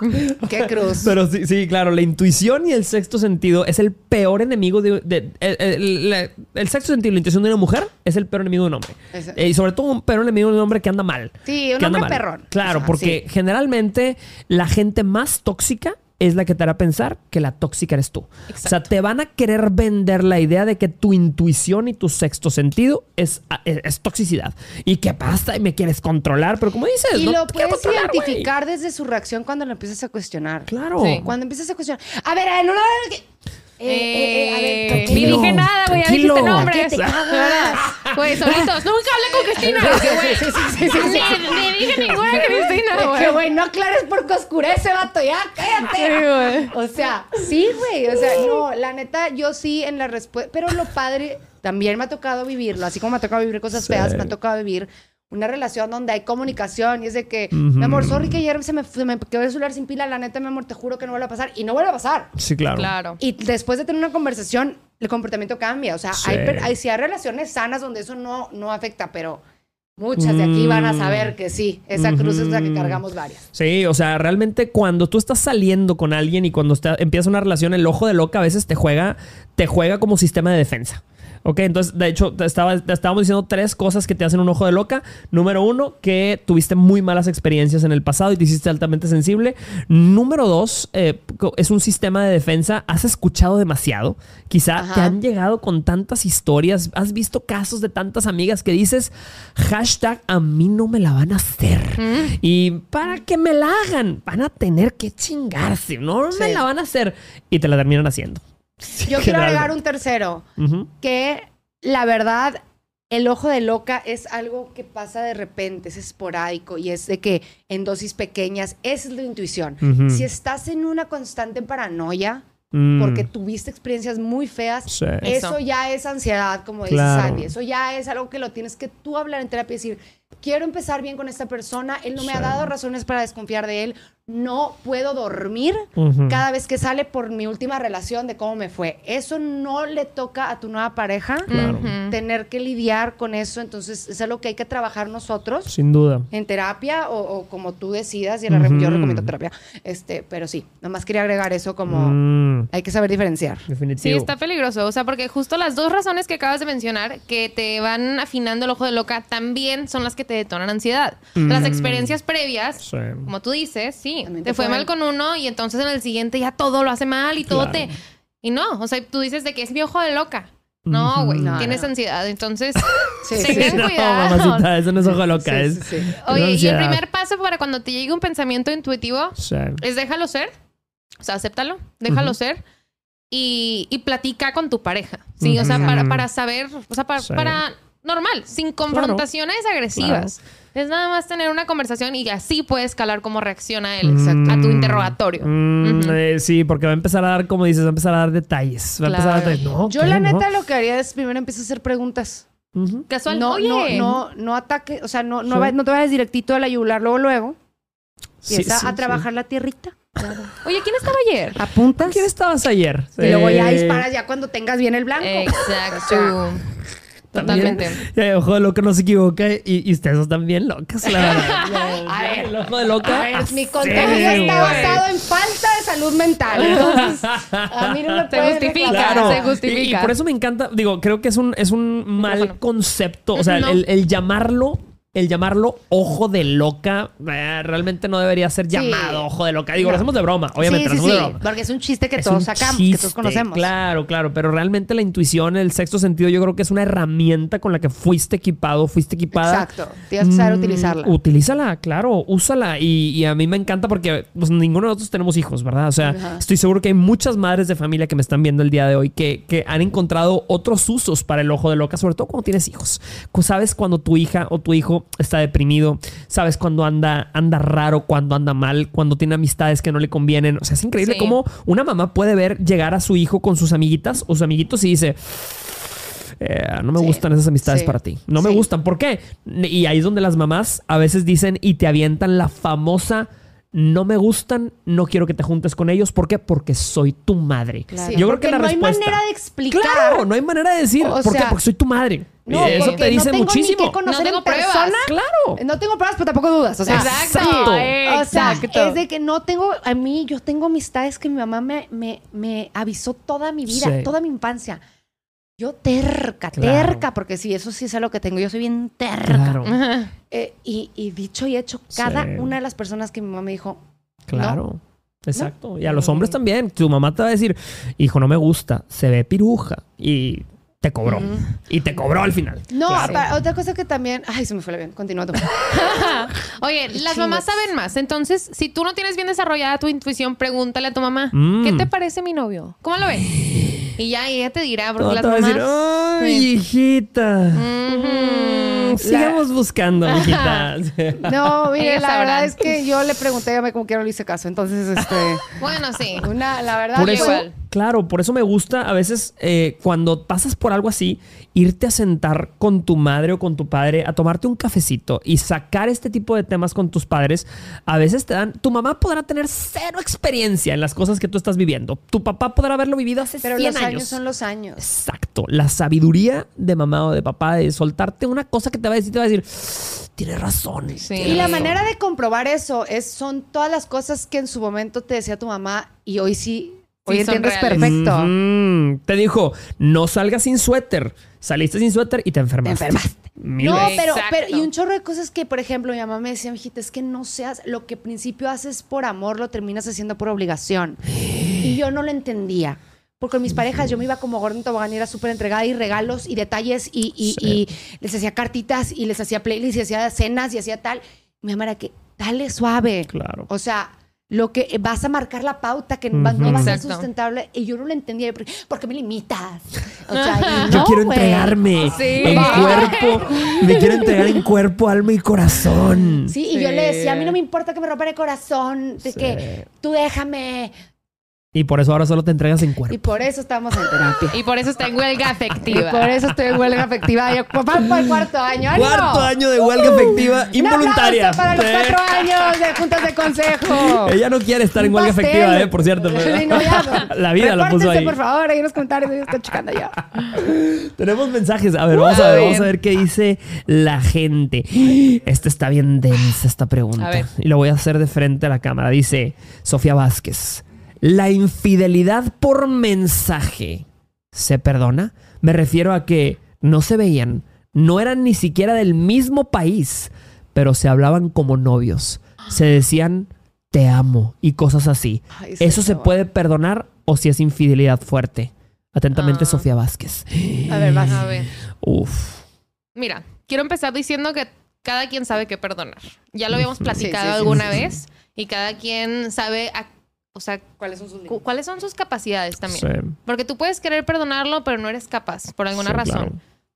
Qué cruz. Pero sí, sí, claro, la intuición y el sexto sentido es el peor enemigo de... de- el, el- la- el sexto sentido y la intuición de una mujer es el peor enemigo de un hombre. Eh, y sobre todo un peor enemigo de un hombre que anda mal. Sí, un hombre perrón. Claro, O sea, porque generalmente la gente más tóxica es la que te hará pensar que la tóxica eres tú. O sea, Exacto. te van a querer vender la idea de que tu intuición y tu sexto sentido es, es, es toxicidad. Y que basta y me quieres controlar. Pero como dices, Y no lo te puedes identificar desde su reacción cuando lo empiezas a cuestionar. Claro. Sí. Cuando empiezas a cuestionar. A ver, a ver, no, no, no, que- eh, eh, eh, a ver, Eh. Ni dije nada, güey. Ya dijiste nombres. Güey, solitos. Nunca hablé con Cristina. Sí, sí, sí, sí, sí, sí, sí. Ni, ni dije ninguna Cristina, güey. que, güey, no aclares porque oscurece, vato, ya, cállate. Sí, güey. O sea, sí, güey. O sea, no, la neta, yo sí en la respuesta. Pero lo padre, también me ha tocado vivirlo. Así como me ha tocado vivir cosas Sí. feas, me ha tocado vivir una relación donde hay comunicación y es de que, mi amor, sorry que ayer se me, se me quedó el celular sin pila, la neta, mi amor, te juro que no vuelve a pasar. Y no vuelve a pasar. Sí, claro. Claro. Y después de tener una conversación, el comportamiento cambia. O sea, Sí. hay, hay, sí hay relaciones sanas donde eso no, no afecta, pero muchas de aquí van a Mm. saber que sí. Esa cruz es la que cargamos varias. Sí, o sea, realmente cuando tú estás saliendo con alguien y cuando está, empieza una relación, el ojo de loca a veces te juega, te juega como sistema de defensa. Ok, entonces, de hecho, te, estaba, te estábamos diciendo tres cosas que te hacen un ojo de loca. Número uno, que tuviste muy malas experiencias en el pasado y te hiciste altamente sensible. Número dos, eh, es un sistema de defensa. Has escuchado demasiado. Quizá Ajá. te han llegado con tantas historias. Has visto casos de tantas amigas que dices, hashtag, a mí no me la van a hacer. Y para que me la hagan, van a tener que chingarse. No me la van a hacer. Y te la terminan haciendo. Yo quiero agregar un tercero, que la verdad, el ojo de loca es algo que pasa de repente, es esporádico y es de que en dosis pequeñas, esa es la intuición. Si estás en una constante paranoia, Mm. porque tuviste experiencias muy feas, Sí. Eso. ya es ansiedad, como dice Claro. Sandy. Eso ya es algo que lo tienes que tú hablar en terapia y decir, quiero empezar bien con esta persona, él no me ha Sí. dado razones para desconfiar de él, no puedo dormir Ujú. cada vez que sale por mi última relación de cómo me fue. Eso no le toca a tu nueva pareja Claro. Tener que lidiar con eso, entonces es algo que hay que trabajar nosotros Sin duda. en terapia o, o como tú decidas y en la re- yo recomiendo terapia. Este, pero sí, nada más quería agregar eso como Mm, hay que saber diferenciar. definitivo. Sí, está peligroso. O sea, porque justo las dos razones que acabas de mencionar que te van afinando el ojo de loca también son las que te detonan ansiedad. Las experiencias previas, Sí. como tú dices, sí, También te, te fue pueden- mal con uno y entonces en el siguiente ya todo lo hace mal y todo Claro. te... Y no, o sea, tú dices de que es mi ojo de loca. No, güey, No, tienes no. ansiedad. Entonces, Sí, sí, tengan sí. No, cuidado. mamacita, eso no es ojo loca. Sí, es, sí, sí. es Oye, y el primer paso para cuando te llegue un pensamiento intuitivo Sí. es déjalo ser. O sea, acéptalo, déjalo Ujú. ser. Y, y platica con tu pareja. Sí, o sea, para, para saber, o sea, para, Sí. para normal, sin confrontaciones agresivas. Es nada más tener una conversación y así puedes escalar cómo reacciona él Mm. a tu interrogatorio. Mm, eh, sí, porque va a empezar a dar, como dices, va a empezar a dar detalles. Va a empezar a dar Claro. detalles. No, Yo la No. neta lo que haría es primero empiezo a hacer preguntas. Ujú. Casual, No, oye, no, no, no ataque, o sea, no, no, Sí. va- no te vayas directito a la yugular luego, luego. Sí, Empieza sí, a sí. trabajar la tierrita. oye, ¿quién estaba ayer? Apuntas. ¿Quién estabas ayer? Y luego ya Eh, disparas ya cuando tengas bien el blanco. Exacto. Totalmente. Ojo de loca no se equivoca y, y ustedes están bien locas, la verdad. A ver, El ojo de loca. A ver, mi Sí, contenido güey. está basado en falta de salud mental. Entonces, a mí no me Se justifica. Claro. se justifica. Y, y por eso me encanta, digo, creo que es un, es un mal concepto. O sea, No. el, el llamarlo, el llamarlo ojo de loca, eh, realmente no debería ser Sí. llamado ojo de loca. Digo, lo hacemos de broma, obviamente, sí, lo sí, hacemos de broma. porque es un chiste que Es todos sacamos, que todos conocemos. Claro, claro, pero realmente la intuición, el sexto sentido, yo creo que es una herramienta con la que fuiste equipado, fuiste equipada. Exacto. Tienes que saber Mm, utilizarla. Utilízala, claro, úsala. Y, y a mí me encanta porque pues, ninguno de nosotros tenemos hijos, ¿verdad? O sea, Ajá. estoy seguro que hay muchas madres de familia que me están viendo el día de hoy que, que han encontrado otros usos para el ojo de loca, sobre todo cuando tienes hijos. Sabes cuando tu hija o tu hijo está deprimido, sabes cuando anda, anda raro, cuando anda mal, cuando tiene amistades que no le convienen. O sea, es increíble Sí. cómo una mamá puede ver llegar a su hijo con sus amiguitas o sus amiguitos y dice. "Eh, no me Sí. gustan esas amistades Sí. para ti. No me gustan. ¿Por qué? Y ahí es donde las mamás a veces dicen y te avientan la famosa no me gustan, no quiero que te juntes con ellos. ¿Por qué? Porque soy tu madre. Claro. Yo creo que la no hay respuesta. manera de explicar. Claro, no hay manera de decir. O ¿Por qué? Porque soy tu madre. No, eso porque te dice no tengo muchísimo. ni que conocer No tengo en pruebas. persona. Claro. No tengo pruebas, pero tampoco dudas. O sea, Exacto. Exacto. O sea, Exacto. es de que no tengo, a mí, yo tengo amistades que mi mamá me, me, me avisó toda mi vida, Sí. toda mi infancia. Yo terca, Claro. terca, porque sí, eso sí es algo que tengo. Yo soy bien terca. Claro. Eh, y, y dicho y hecho, cada Sí. una de las personas que mi mamá me dijo, claro. Exacto. Y a los hombres también. Tu mamá te va a decir, hijo, no me gusta, se ve piruja. Y te cobró. Y te cobró al final. no, Claro. otra cosa que también, ay, se me fue la bien, continúa tú. Oye, las mamás saben más. Entonces, si tú no tienes bien desarrollada tu intuición, pregúntale a tu mamá. Mm. ¿Qué te parece mi novio? ¿Cómo lo ves? Y ya ella te dirá, porque No, las mamás... decir, ay, Sí. hijita. Mm, sigamos buscando, hijita. No, mire, la sabrán. verdad es que yo le pregunté a mí como quiera no le hice caso. Entonces, este, Bueno, sí. una, la verdad, Por eso, igual. Claro, por eso me gusta a veces eh, cuando pasas por algo así, irte a sentar con tu madre o con tu padre a tomarte un cafecito y sacar este tipo de temas con tus padres. A veces te dan, tu mamá podrá tener cero experiencia en las cosas que tú estás viviendo. Tu papá podrá haberlo vivido hace pero 100 los años. años. son los años. Exacto. La sabiduría de mamá o de papá de soltarte una cosa que te va a decir, te va a decir, tienes razón. Sí. Y la razón". manera de comprobar eso es son todas las cosas que en su momento te decía tu mamá y hoy sí, hoy Sí, son entiendes reales. perfecto. Te dijo, no salgas sin suéter. Saliste sin suéter y te enfermaste. Te enfermaste. Mil No, veces. pero, Exacto. pero, y un chorro de cosas que, por ejemplo, mi mamá me decía, mijita, es que no seas, lo que al principio haces por amor, lo terminas haciendo por obligación. Y yo no lo entendía. Porque con mis parejas yo me iba como gorda en tobogán y era súper entregada y regalos y detalles y, y- Sí. y les hacía cartitas y les hacía playlists y hacía cenas y hacía tal. Mi mamá era que, dale suave. Claro. O sea, lo que vas a marcar la pauta, que no va a ser sustentable. Y yo no lo entendía. ¿Por qué, ¿Por qué me limitas? O sea, Yo no, quiero entregarme Sí. en cuerpo. Me quiero entregar en cuerpo, alma y corazón. Sí, y yo le decía, a mí no me importa que me rompan el corazón, de Sí. que tú déjame. Y por eso ahora solo te entregas en Y cuerpo. por eso estamos en terapia. Y por eso está en huelga Y afectiva. por eso estoy en huelga afectiva. Ya, papá, por el cuarto año. ¡Ánimo! Cuarto año de huelga efectiva Un involuntaria. para los cuatro años de juntas de consejo. Ella no quiere estar en huelga pastel. efectiva, eh, por cierto. pero- Sí, no, ya. La vida la puso ahí. por favor, ahí en los comentarios. Yo estoy checando ya. Tenemos mensajes. A ver, vamos a ver, vamos a ver qué dice la gente. Esta está bien densa, esta pregunta. A ver. Y lo voy a hacer de frente a la cámara. Dice Sofía Vázquez. ¿La infidelidad por mensaje se perdona? Me refiero a que no se veían, no eran ni siquiera del mismo país, pero se hablaban como novios. Se decían te amo y cosas así. Ay, sí, ¿Eso se puede perdonar o si es infidelidad fuerte? Atentamente, Ah. Sofía Vázquez. A ver, vas. A ver. Uf. Mira, quiero empezar diciendo que cada quien sabe qué perdonar. Ya lo habíamos platicado Sí, sí, sí, alguna sí, sí. vez y cada quien sabe, a- o sea, ¿Cuáles son sus cu- cuáles son sus capacidades también. Sí. Porque tú puedes querer perdonarlo, pero no eres capaz por alguna Sí, razón. claro.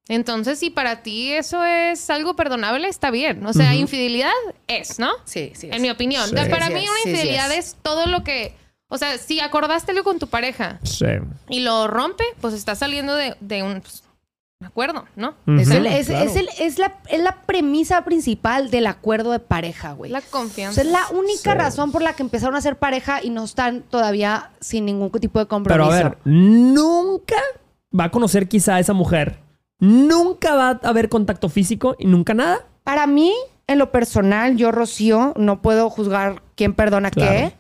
Entonces, si para ti eso es algo perdonable, está bien. O sea, infidelidad es, ¿no? Sí, sí. En mi opinión. Sí. O sea, para Sí, mí una sí, sí, infidelidad es. es todo lo que... O sea, si acordaste algo con tu pareja Sí. y lo rompe, pues está saliendo de, de un, pues, un acuerdo, ¿no? Es, Ujú, el- es- claro. es el- es la, es la premisa principal del acuerdo de pareja, güey. La O confianza. sea, es la única Sí. razón por la que empezaron a ser pareja y no están todavía sin ningún tipo de Pero compromiso. a ver, nunca va a conocer quizá a esa mujer. Nunca va a haber contacto físico y nunca nada. Para mí, en lo personal, yo, Rocío, no puedo juzgar quién perdona Claro. qué.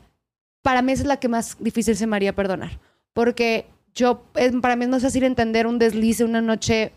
Para mí esa es la que más difícil se me haría perdonar. Porque yo, es- para mí es más fácil entender un desliz de una noche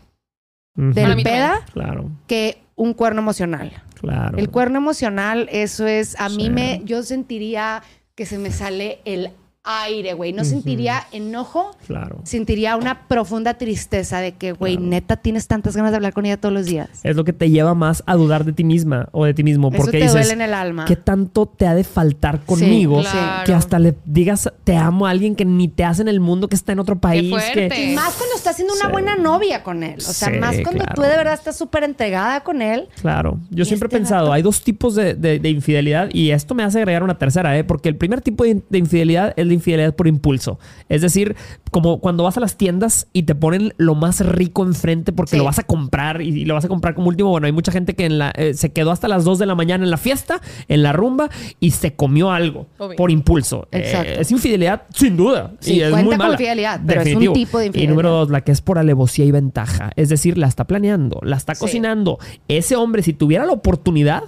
del mí también. peda Claro, que un cuerno emocional. claro. El cuerno emocional, eso es, a mí me, yo sentiría que se me sale el aire, güey. No sentiría enojo, Claro. sentiría una profunda tristeza de que, güey, neta tienes tantas ganas de hablar con ella todos los días. Es lo que te lleva más a dudar de ti misma o de ti mismo. Eso Porque te dices, duele en el alma. ¿qué tanto te ha de faltar conmigo? claro. Que hasta le digas te amo a alguien que ni te hace en el mundo, que está en otro país. fuerte. que- Y más cuando estás siendo una Sí. buena novia con él. O sea, Sí, más cuando claro. tú de verdad estás súper entregada con él. Claro, yo siempre este he pensado, vato- hay dos tipos de, de- de infidelidad y esto me hace agregar una tercera, ¿eh? porque el primer tipo de, de infidelidad es la infidelidad por impulso. Es decir, como cuando vas a las tiendas y te ponen lo más rico enfrente porque Sí. lo vas a comprar y, y lo vas a comprar como último. Bueno, hay mucha gente que en la, eh, se quedó hasta las 2 de la mañana en la fiesta, en la rumba y se comió algo Obvio. por impulso. Eh, Exacto. es infidelidad, sin duda. Sí, y es cuenta muy con mala. infidelidad, pero es un tipo de Y infidelidad. número dos, la que es por alevosía y ventaja. Es decir, la está planeando, la está Sí. cocinando. Ese hombre, si tuviera la oportunidad,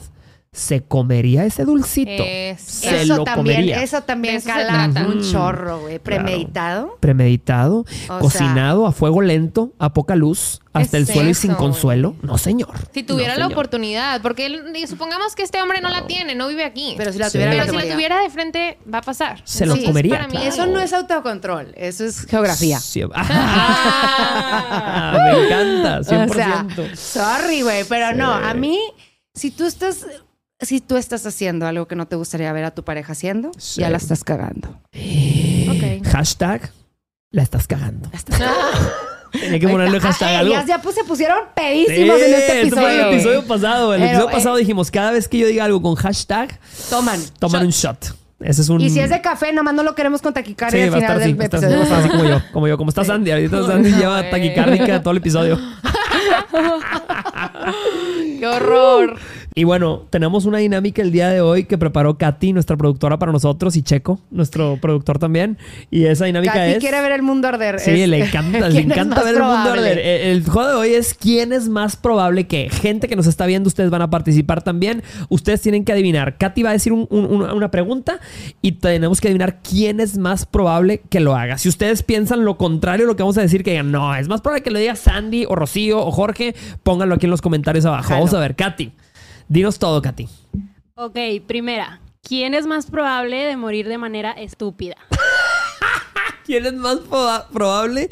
se comería ese dulcito. Eso. Se eso lo también, comería. eso también eso se cala trata. un chorro, güey. Premeditado. Premeditado, O cocinado a fuego lento, a poca luz, hasta el suelo y sin consuelo. No, señor. Si tuviera No, la señor. oportunidad, porque él- supongamos que este hombre no la tiene, no vive aquí. Pero si la Sí. tuviera, Pero la si la tuviera de frente, va a pasar. Se lo comería, Para mí, claro. Eso no es autocontrol, eso es geografía. Sí. Ah, me encanta, 100%. O sea, sorry, güey, pero no, a mí, si tú estás, si tú estás haciendo algo que no te gustaría ver a tu pareja haciendo, Sí. ya la estás cagando. Ok. Hashtag, la estás cagando. Tenía que ponerle hashtag Ah, algo. ya pues, se pusieron pedísimos en este ese fue episodio. el episodio pasado. El Pero, episodio eh, pasado dijimos, cada vez que yo diga algo con hashtag, Toman. toman un shot. Ese es un... Y si es de café, nada más no lo queremos con Sí, taquicardia va al final así, del episodio. va a estar así como yo, como yo, como está Sandy. Ahorita Sandy lleva taquicárdica todo el episodio. ¡Qué horror! Y bueno, tenemos una dinámica el día de hoy que preparó Katy, nuestra productora para nosotros, y Checo, nuestro productor también. Y esa dinámica Katy es... quiere ver el mundo arder. Sí, Es- le encanta, le ¿quién es encanta ver el mundo arder. El juego de hoy es quién es más probable que gente que nos está viendo, ustedes van a participar también. Ustedes tienen que adivinar. Katy va a decir un- un- una, una pregunta y tenemos que adivinar quién es más probable que lo haga. Si ustedes piensan lo contrario, lo que vamos a decir que digan, no, es más probable que lo diga Sandy o Rocío o Jorge, pónganlo aquí en los comentarios abajo. Jalo. Vamos a ver, Katy. Dinos todo, Katy. Ok, primera. ¿Quién es más probable de morir de manera estúpida? ¿Quién es más proba- probable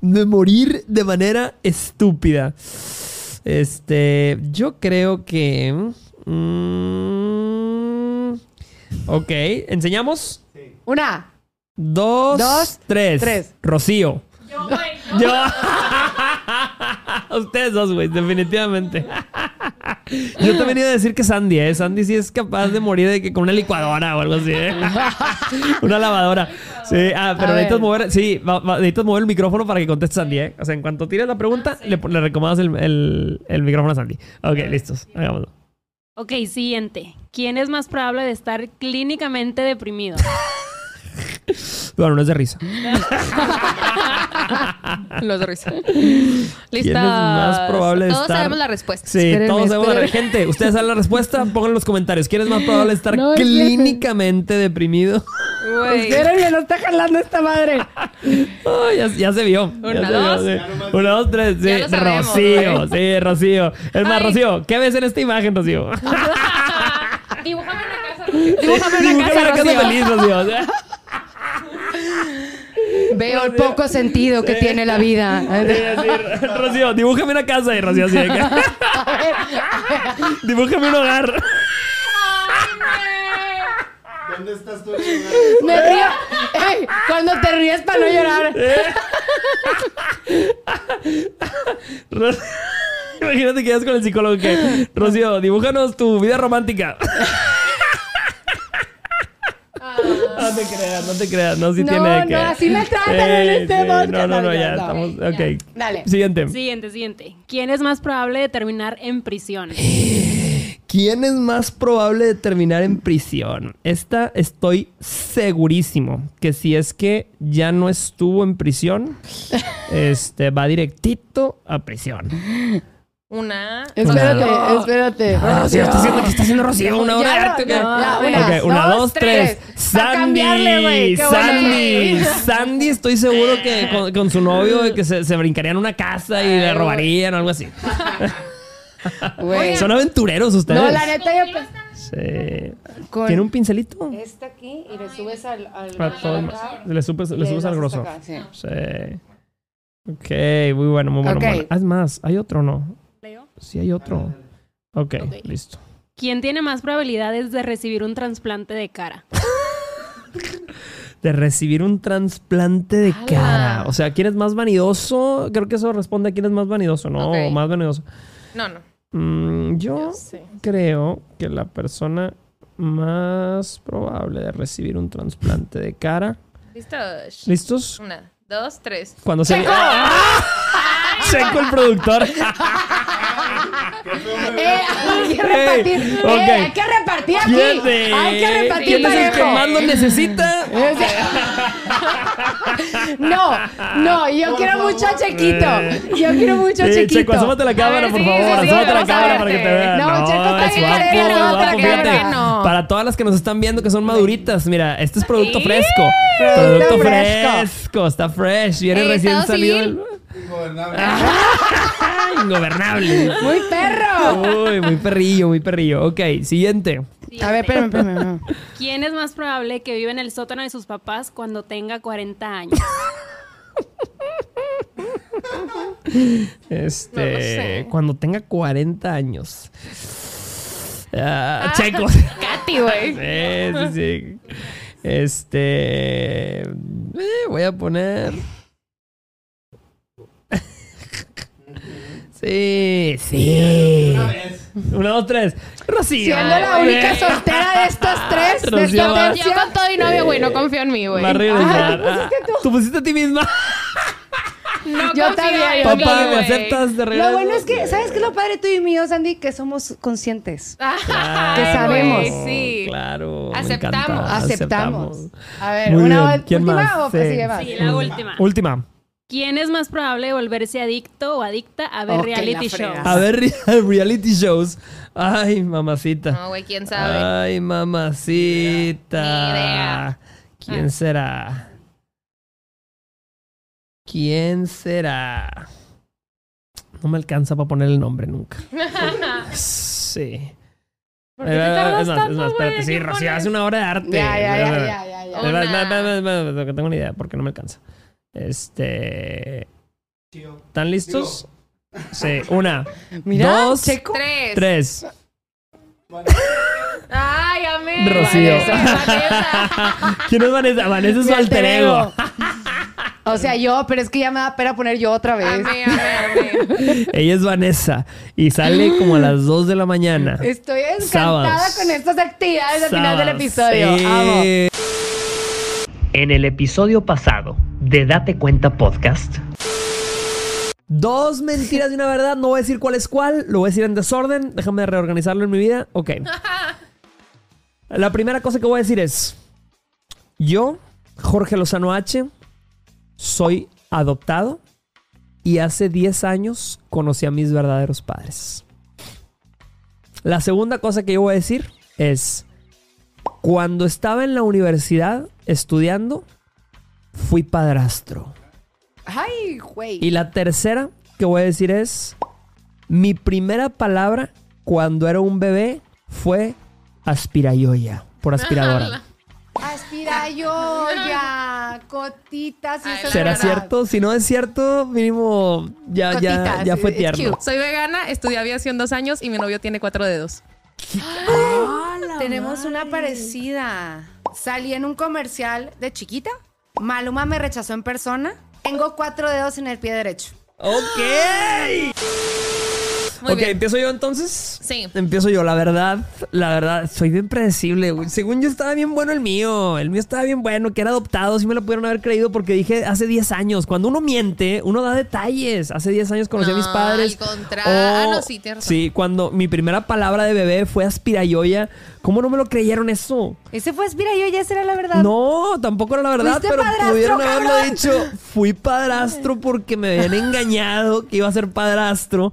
de morir de manera estúpida? Este, yo creo que... mm, ok, ¿enseñamos? Una. Dos, Dos, tres. tres. Rocío. Yo. Ustedes dos, güey, definitivamente. Yo también iba a decir que Sandy, ¿eh? Sandy sí es capaz de morir de que con una licuadora o algo así, ¿eh? una lavadora. Sí, ah, pero necesitas ver. mover, sí, va- va- necesitas mover el micrófono para que conteste Sandy, ¿eh? O sea, en cuanto tires la pregunta, le, le recomendas el, el- el micrófono a Sandy. Ok, listos, hagámoslo. Ok, siguiente. ¿Quién es más probable de estar clínicamente deprimido? Bueno, no es de risa. Los de risa. ¿Quién es más probable de Todos estar- sabemos la respuesta. Sí, Espérenme, todos sabemos la espérenme. gente. Ustedes saben la respuesta, pongan en los comentarios. ¿Quién es más probable de estar No, espérenme. clínicamente deprimido? Güey. Espérenme, no está jalando esta madre. Ay, ya, ya se vio. Ya Una, se vio, dos. sí. Una, dos, tres. Sí, Ya lo sabemos, Rocío, sí, Rocío. Es más, Ay. Rocío, ¿qué ves en esta imagen, Rocío? Dibújame una casa. Rocío. Dibújame una Dibújame casa Rocío. feliz, Rocío. Veo el poco sentido que tiene la vida. Rocío, dibújame una casa y Rocío así. de que- Dibújame un hogar. ¿Dónde estás tú? Me río. Ey, cuando te ríes para no llorar. Ro- Imagínate que quedas con el psicólogo que, Rocío, dibújanos tu vida romántica. No te creas, no te creas, no, No, tiene que. no, así me tratan en este podcast. No, no, no, ya no. estamos. Ok. Dale. Siguiente. Siguiente, siguiente. ¿Quién es más probable de terminar en prisión? ¿Quién es más probable de terminar en prisión? Esta estoy segurísimo que si es que ya no estuvo en prisión, este va directito a prisión. Una. Espérate, Rocío. espérate. Rocío, está haciendo, ¿qué está haciendo Rocío? Una hora Ah, una, Ok, una, dos, tres. Sandy. Sandy, Sandy, estoy seguro que con, con su novio que se, se brincarían una casa y le robarían o algo así. Son aventureros ustedes. No, la neta yo... pe- Sí. Con ¿Tiene un pincelito? Este aquí y le subes al... al Para todo el- acá, le subes, le subes al grosor. acá, sí. Sí. Ok, muy bueno, muy bueno. Ok. muy bueno. Haz más. ¿Hay otro o no? Sí, hay otro. Ok, Ok. listo. ¿Quién tiene más probabilidades de recibir un trasplante de cara? De recibir un trasplante de ¡Hala! cara. O sea, ¿quién es más vanidoso? Creo que eso responde a quién es más vanidoso, ¿no? O más vanidoso. No, no. Mm, yo creo que la persona más probable de recibir un trasplante de cara. ¿Listos? ¿Listos? Una, dos, tres. Cuando se. ¡Ah! Checo el productor. Eh, hay que repartir. Ey, Eh, hay que repartir aquí. ¿Quién, de- Hay que repartir ¿Quién es el que más lo necesita? No, no, yo Por quiero favor. mucho a Chequito. Yo quiero mucho a Eh, Chequito. Checo, asómate la cámara, ver, por sí, favor. sí, sí, asómate la cámara para que te vean. No, Checo está es bien guapo, fíjate. No. Para todas las que nos están viendo que son maduritas, mira, este es producto fresco. Producto fresco. está fresh, viene Eh, recién ¿estado salido. Ingobernable. ¡Ah, Ingobernable. Muy perro. Uy, muy perrillo, muy perrillo. Ok, siguiente. A ver, espérame, espérame. ¿Quién es más probable que viva en el sótano de sus papás cuando tenga 40 años? Este, No sé. cuando tenga 40 años. Ah, Checo. Katy, güey. Sí, sí, sí. Este. eh, voy a poner. Sí, sí. Una vez. Una, dos, tres. Rocío. Siendo la única soltera de estos tres, de Rocío esta va- Yo tercia. con todo y novio, güey, no confío en mí, güey. Va a regresar. Ah, pusiste tú. Ah, tú pusiste a ti misma. No Yo confío también, en yo mí, Papá, ¿me güey. aceptas de regreso? Lo bueno es que, ¿sabes qué es lo padre tú y mío, Sandy? Que somos conscientes. Ay, Que sabemos. güey, sí. Claro. me Aceptamos. encanta, Aceptamos. A ver, Muy una bien. ¿Quién última más? o Sí. sigue más? Sí, la última. Última. ¿Quién es más probable de volverse adicto o adicta a ver reality shows? A ver, re- reality shows. Ay, mamacita. No, güey, quién sabe. Ay, mamacita. Ni idea. ¿Quién Ah. será? ¿Quién será? No me alcanza para poner el nombre nunca. Sí. ¿Por qué te Eh, tardas es más, tanto, es más, espérate. güey? Sí, ¿Qué Rocío, hace una hora de arte. Ya, ya, ya, ya, ya, ya. Tengo una idea porque no me alcanza. Este. ¿Están listos? Sí. Una, Mira, dos, Checo. Tres. tres. Ay, amé. Rocío. Vanessa. ¿Quién es Vanessa? Vanessa es su alter ego. O sea, yo, pero es que ya me da pena poner yo otra vez. Amé, amé, amé. Ella es Vanessa y sale como a las 2 de la mañana. Estoy encantada Sábados. con estas actividades al final del episodio. Sí. Amo. En el episodio pasado de Date Cuenta Podcast. Dos mentiras y una verdad. No voy a decir cuál es cuál. Lo voy a decir en desorden. Déjame reorganizarlo en mi vida. Ok. La primera cosa que voy a decir es: Yo, Jorge Lozano H, soy adoptado y hace 10 años conocí a mis verdaderos padres. La segunda cosa que yo voy a decir es: Cuando estaba en la universidad estudiando, fui padrastro. Ay, güey. Y la tercera que voy a decir es, mi primera palabra cuando era un bebé fue aspirayoya, por aspiradora. Aspira yo ya, cotitas y Ay, ¿Será cierto? Si no es cierto, mínimo ya, ya, Cotitas, ya fue tierno. Soy vegana, estudié aviación dos años y mi novio tiene cuatro dedos. Tenemos una parecida. Salí en un comercial de chiquita. Maluma me rechazó en persona. Tengo cuatro dedos en el pie derecho. Ok. Muy ok, bien. empiezo yo entonces. Sí. Empiezo yo, la verdad, la verdad, soy bien predecible, güey. Según yo estaba bien bueno el mío, el mío estaba bien bueno, que era adoptado, sí me lo pudieron haber creído porque dije hace 10 años, cuando uno miente, uno da detalles. Hace 10 años conocí a mis No, padres. al contrario. Ah, no, sí, tienes razón. Sí, cuando mi primera palabra de bebé fue aspirayoya, ¿cómo no me lo creyeron eso? Ese fue aspira yo, ya será la verdad. No, tampoco era la verdad, pero pudieron haberlo cabrón. dicho. Fui padrastro porque me habían engañado que iba a ser padrastro.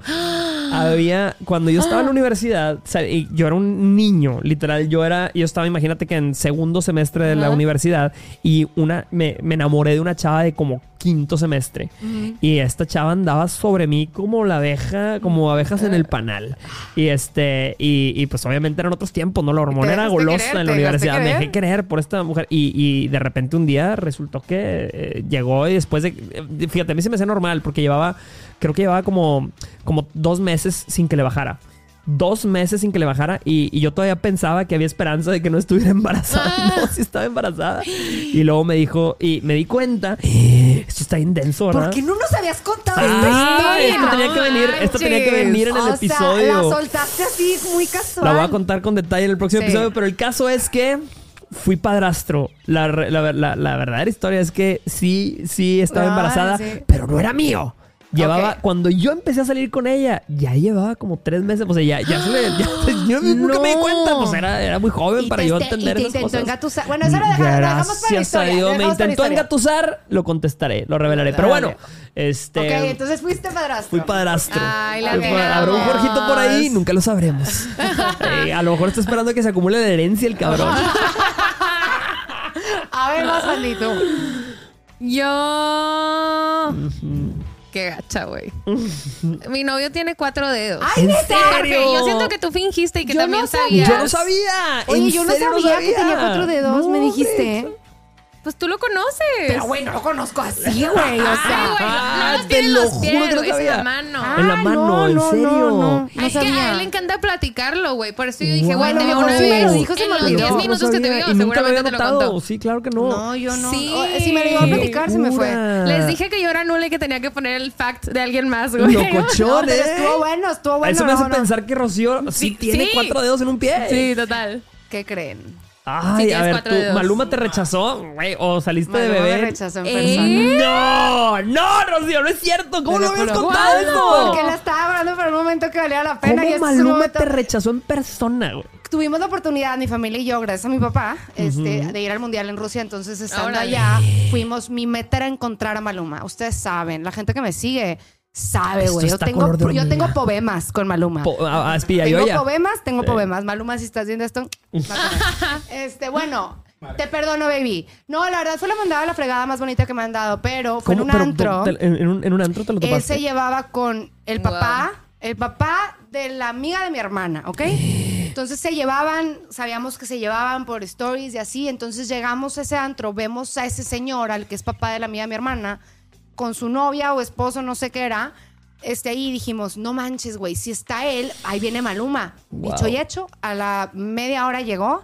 Había, cuando yo estaba en la universidad, y yo era un niño, literal, yo era, yo estaba, imagínate que en segundo semestre de la universidad y una, me, me enamoré de una chava de como quinto semestre. Y esta chava andaba sobre mí como la abeja, como abejas en el panal. Y este, y, y, pues obviamente eran otros tiempos, ¿no? La hormona era golosa querer, en la universidad. Me dejé querer por esta mujer. Y, y de repente un día resultó que eh, llegó y después de. eh, Fíjate, a mí se me hacía normal porque llevaba. Creo que llevaba como, como dos meses sin que le bajara. Dos meses sin que le bajara y, y yo todavía pensaba que había esperanza de que no estuviera embarazada. Y No, sí estaba embarazada. Y luego me dijo, y me di cuenta, "Eh, esto está intenso, ¿verdad? ¿Por qué no nos habías contado esta Ah, historia? esto tenía que venir, esto tenía que venir en el O sea, episodio. la soltaste así muy casual. La voy a contar con detalle en el próximo Sí. episodio, pero el caso es que fui padrastro. La, la, la- la verdadera historia es que sí, sí estaba Ah, embarazada, sí. pero no era mío. Llevaba, cuando yo empecé a salir con ella, ya llevaba como tres meses. O sea, ya, ya se le. ya- yo nunca me di No. cuenta. Pues era, era muy joven para te- yo te- entender y te esas intentó cosas. engatusar. Bueno, eso lo deja- lo dejamos para la a historia, Dios. Me intentó engatusar, lo contestaré, lo revelaré. Pero bueno, este. Ok, entonces fuiste padrastro. Fui padrastro. Ay, la queremos. Habrá un Jorgito por ahí, nunca lo sabremos. Eh, a lo mejor está esperando que se acumule la herencia el cabrón. A ver, más maldito. Yo. Qué gacha, güey. Mi novio tiene cuatro dedos. ¡Ay, ¿En serio? Yo siento que tú fingiste y que Yo también no sabías. Yo no sabía. Oye, ¿En yo no sabía, que tenía cuatro dedos, No, me hombre. Pues tú lo conoces. Pero, güey, no lo conozco así, güey. O sea. güey, no, Ah, no los te tiene en lo los juro pies, que no en la mano. Ah, En la mano, ¿en serio? No, no, no es que a él le encanta platicarlo, güey. Por eso yo dije, Wow. güey, te vio una sí vez. dijo, se en me los olvidó. 10 No minutos que te vio, seguramente te lo contó. Sí, claro que no. No, yo no. Sí. Oh, si me lo iba a platicar, se me fue. Les dije que yo era nula y que tenía que poner el fact de alguien más, güey. Locochón, No, ¿eh? estuvo bueno, estuvo bueno. Eso me hace no, no. pensar que Rocío sí, tiene cuatro dedos en un pie. Sí, total. ¿Qué creen? Ay, Sí, a ver, cuatro ¿tú, dedos. ¿Maluma te rechazó, güey? ¿O saliste de Maluma me bebé? rechazó en ¿Eh? No, no, Rocío, no es cierto. ¿Cómo lo habías contado eso? Porque la estaba hablando para un momento que valía la pena. y ¿Cómo un Maluma momento- te rechazó en persona, güey? Tuvimos la oportunidad, mi familia y yo, gracias a mi papá, este, de ir al mundial en Rusia. Entonces, estando Órale. allá, fuimos. Mi meta era encontrar a Maluma. Ustedes saben, la gente que me sigue sabe, güey. Yo tengo, yo tengo poemas con Maluma. Po- a- a- Tengo ya. poemas, tengo Sí. poemas. Maluma, si estás viendo esto, este, bueno, te perdono, baby. No, la verdad fue la mandada la fregada más bonita que me han dado, pero fue en un Pero, antro. te- en, un, en un antro te lo Él topaste. se llevaba con el Wow. papá, el papá de la amiga de mi hermana, ¿ok? Entonces se llevaban, sabíamos que se llevaban por stories y así. Entonces llegamos a ese antro, vemos a ese señor, al que es papá de la amiga de mi hermana, con su novia o esposo, no sé qué era. Este ahí dijimos, no manches, güey, si está él, ahí viene Maluma. Wow. Dicho y hecho, a la media hora llegó.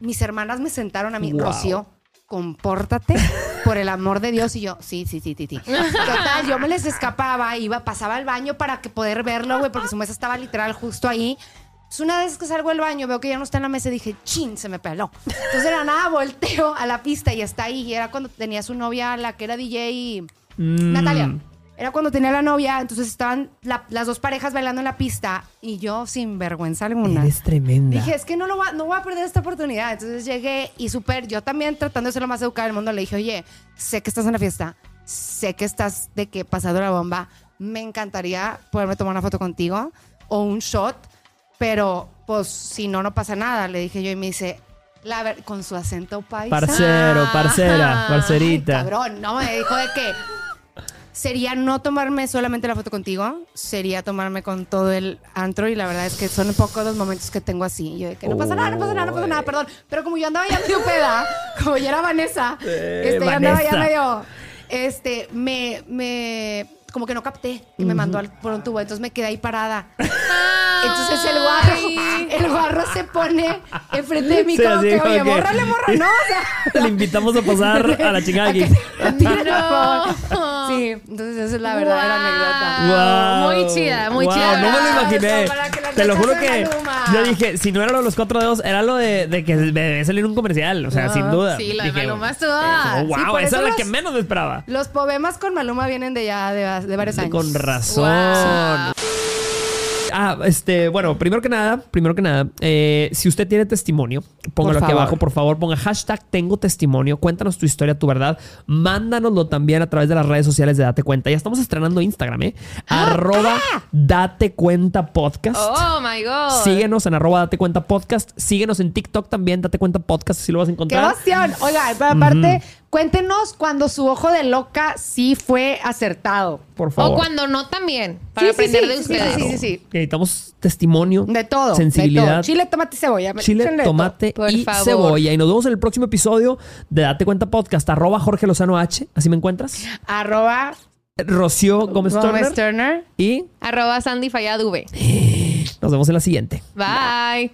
Mis hermanas me sentaron a mí, Wow. Rocío, compórtate por el amor de Dios. Y yo, sí, sí, sí, sí, sí. Total, yo me les escapaba, iba, pasaba al baño para que poder verlo, güey, porque su mesa estaba literal justo ahí. Entonces, una vez que salgo del baño, veo que ya no está en la mesa y dije, chin, se me peló. Entonces, era nada, volteo a la pista y está ahí. Y era cuando tenía su novia, la que era DJ, Mm. Natalia. Era cuando tenía la novia, entonces estaban la- las dos parejas bailando en la pista y yo sin vergüenza alguna. Eres tremenda. Dije, es que no, lo va- no voy a perder esta oportunidad. Entonces llegué y súper, yo también tratando de ser lo más educada del mundo, le dije, oye, sé que estás en la fiesta, sé que estás de que pasado la bomba, me encantaría poderme tomar una foto contigo o un shot, pero pues si no, no pasa nada. Le dije yo y me dice, la ver con su acento paisa. Parcero, parcera, parcerita. Ay, cabrón, no, me dijo de que sería no tomarme solamente la foto contigo, sería tomarme con todo el antro y la verdad es que son pocos los momentos que tengo así. Yo de que no pasa nada, no pasa nada, no pasa nada, perdón. Pero como yo andaba ya medio peda, como yo era Vanessa, este, yo andaba ya medio, este, me, me, como que no capté y me mandó al, por un tubo, entonces me quedé ahí parada. Entonces el guarro, el guarro se pone enfrente de mí como que, oye, que- bórrale, morra, no, o sea. Le invitamos a pasar a la chingada aquí. Sí, entonces esa es la verdadera anécdota. Wow. Muy chida, muy Wow, chida. No me lo imaginé. Te lo juro que yo dije, si no era lo de los cuatro dedos, era lo de, de que debe salir un comercial. O sea, sin duda. Sí, la de Dije, Maluma estuvo. oh, wow, Sí, esa es la los- que menos me esperaba. Los poemas con Maluma vienen de ya de, de varios años. Con razón. Wow. Ah, este, bueno, primero que nada, primero que nada, eh, si usted tiene testimonio, póngalo Por aquí favor. abajo, por favor, ponga hashtag tengo testimonio, cuéntanos tu historia, tu verdad, mándanoslo también a través de las redes sociales de Date Cuenta. Ya estamos estrenando Instagram, ¿eh? Ah, Arroba Date Cuenta Podcast. Oh my God. Síguenos en arroba Date Cuenta Podcast. Síguenos en TikTok también, Date Cuenta Podcast, así lo vas a ¡Qué encontrar. emoción! Oiga, aparte, Cuéntenos cuando su ojo de loca sí fue acertado. Por favor. O cuando no también, para Sí, aprender sí, de ustedes. Sí, sí, sí. Necesitamos testimonio. De todo. de Sensibilidad. todo. Chile, tomate y cebolla. Chile, de todo. tomate Por y favor. cebolla. Y nos vemos en el próximo episodio de Date Cuenta Podcast. Arroba Jorge Lozano H. Así me encuentras. Arroba Rocío Gómez Gómez Turner. Turner. Y Arroba Sandy Fallad V. nos vemos en la siguiente. Bye.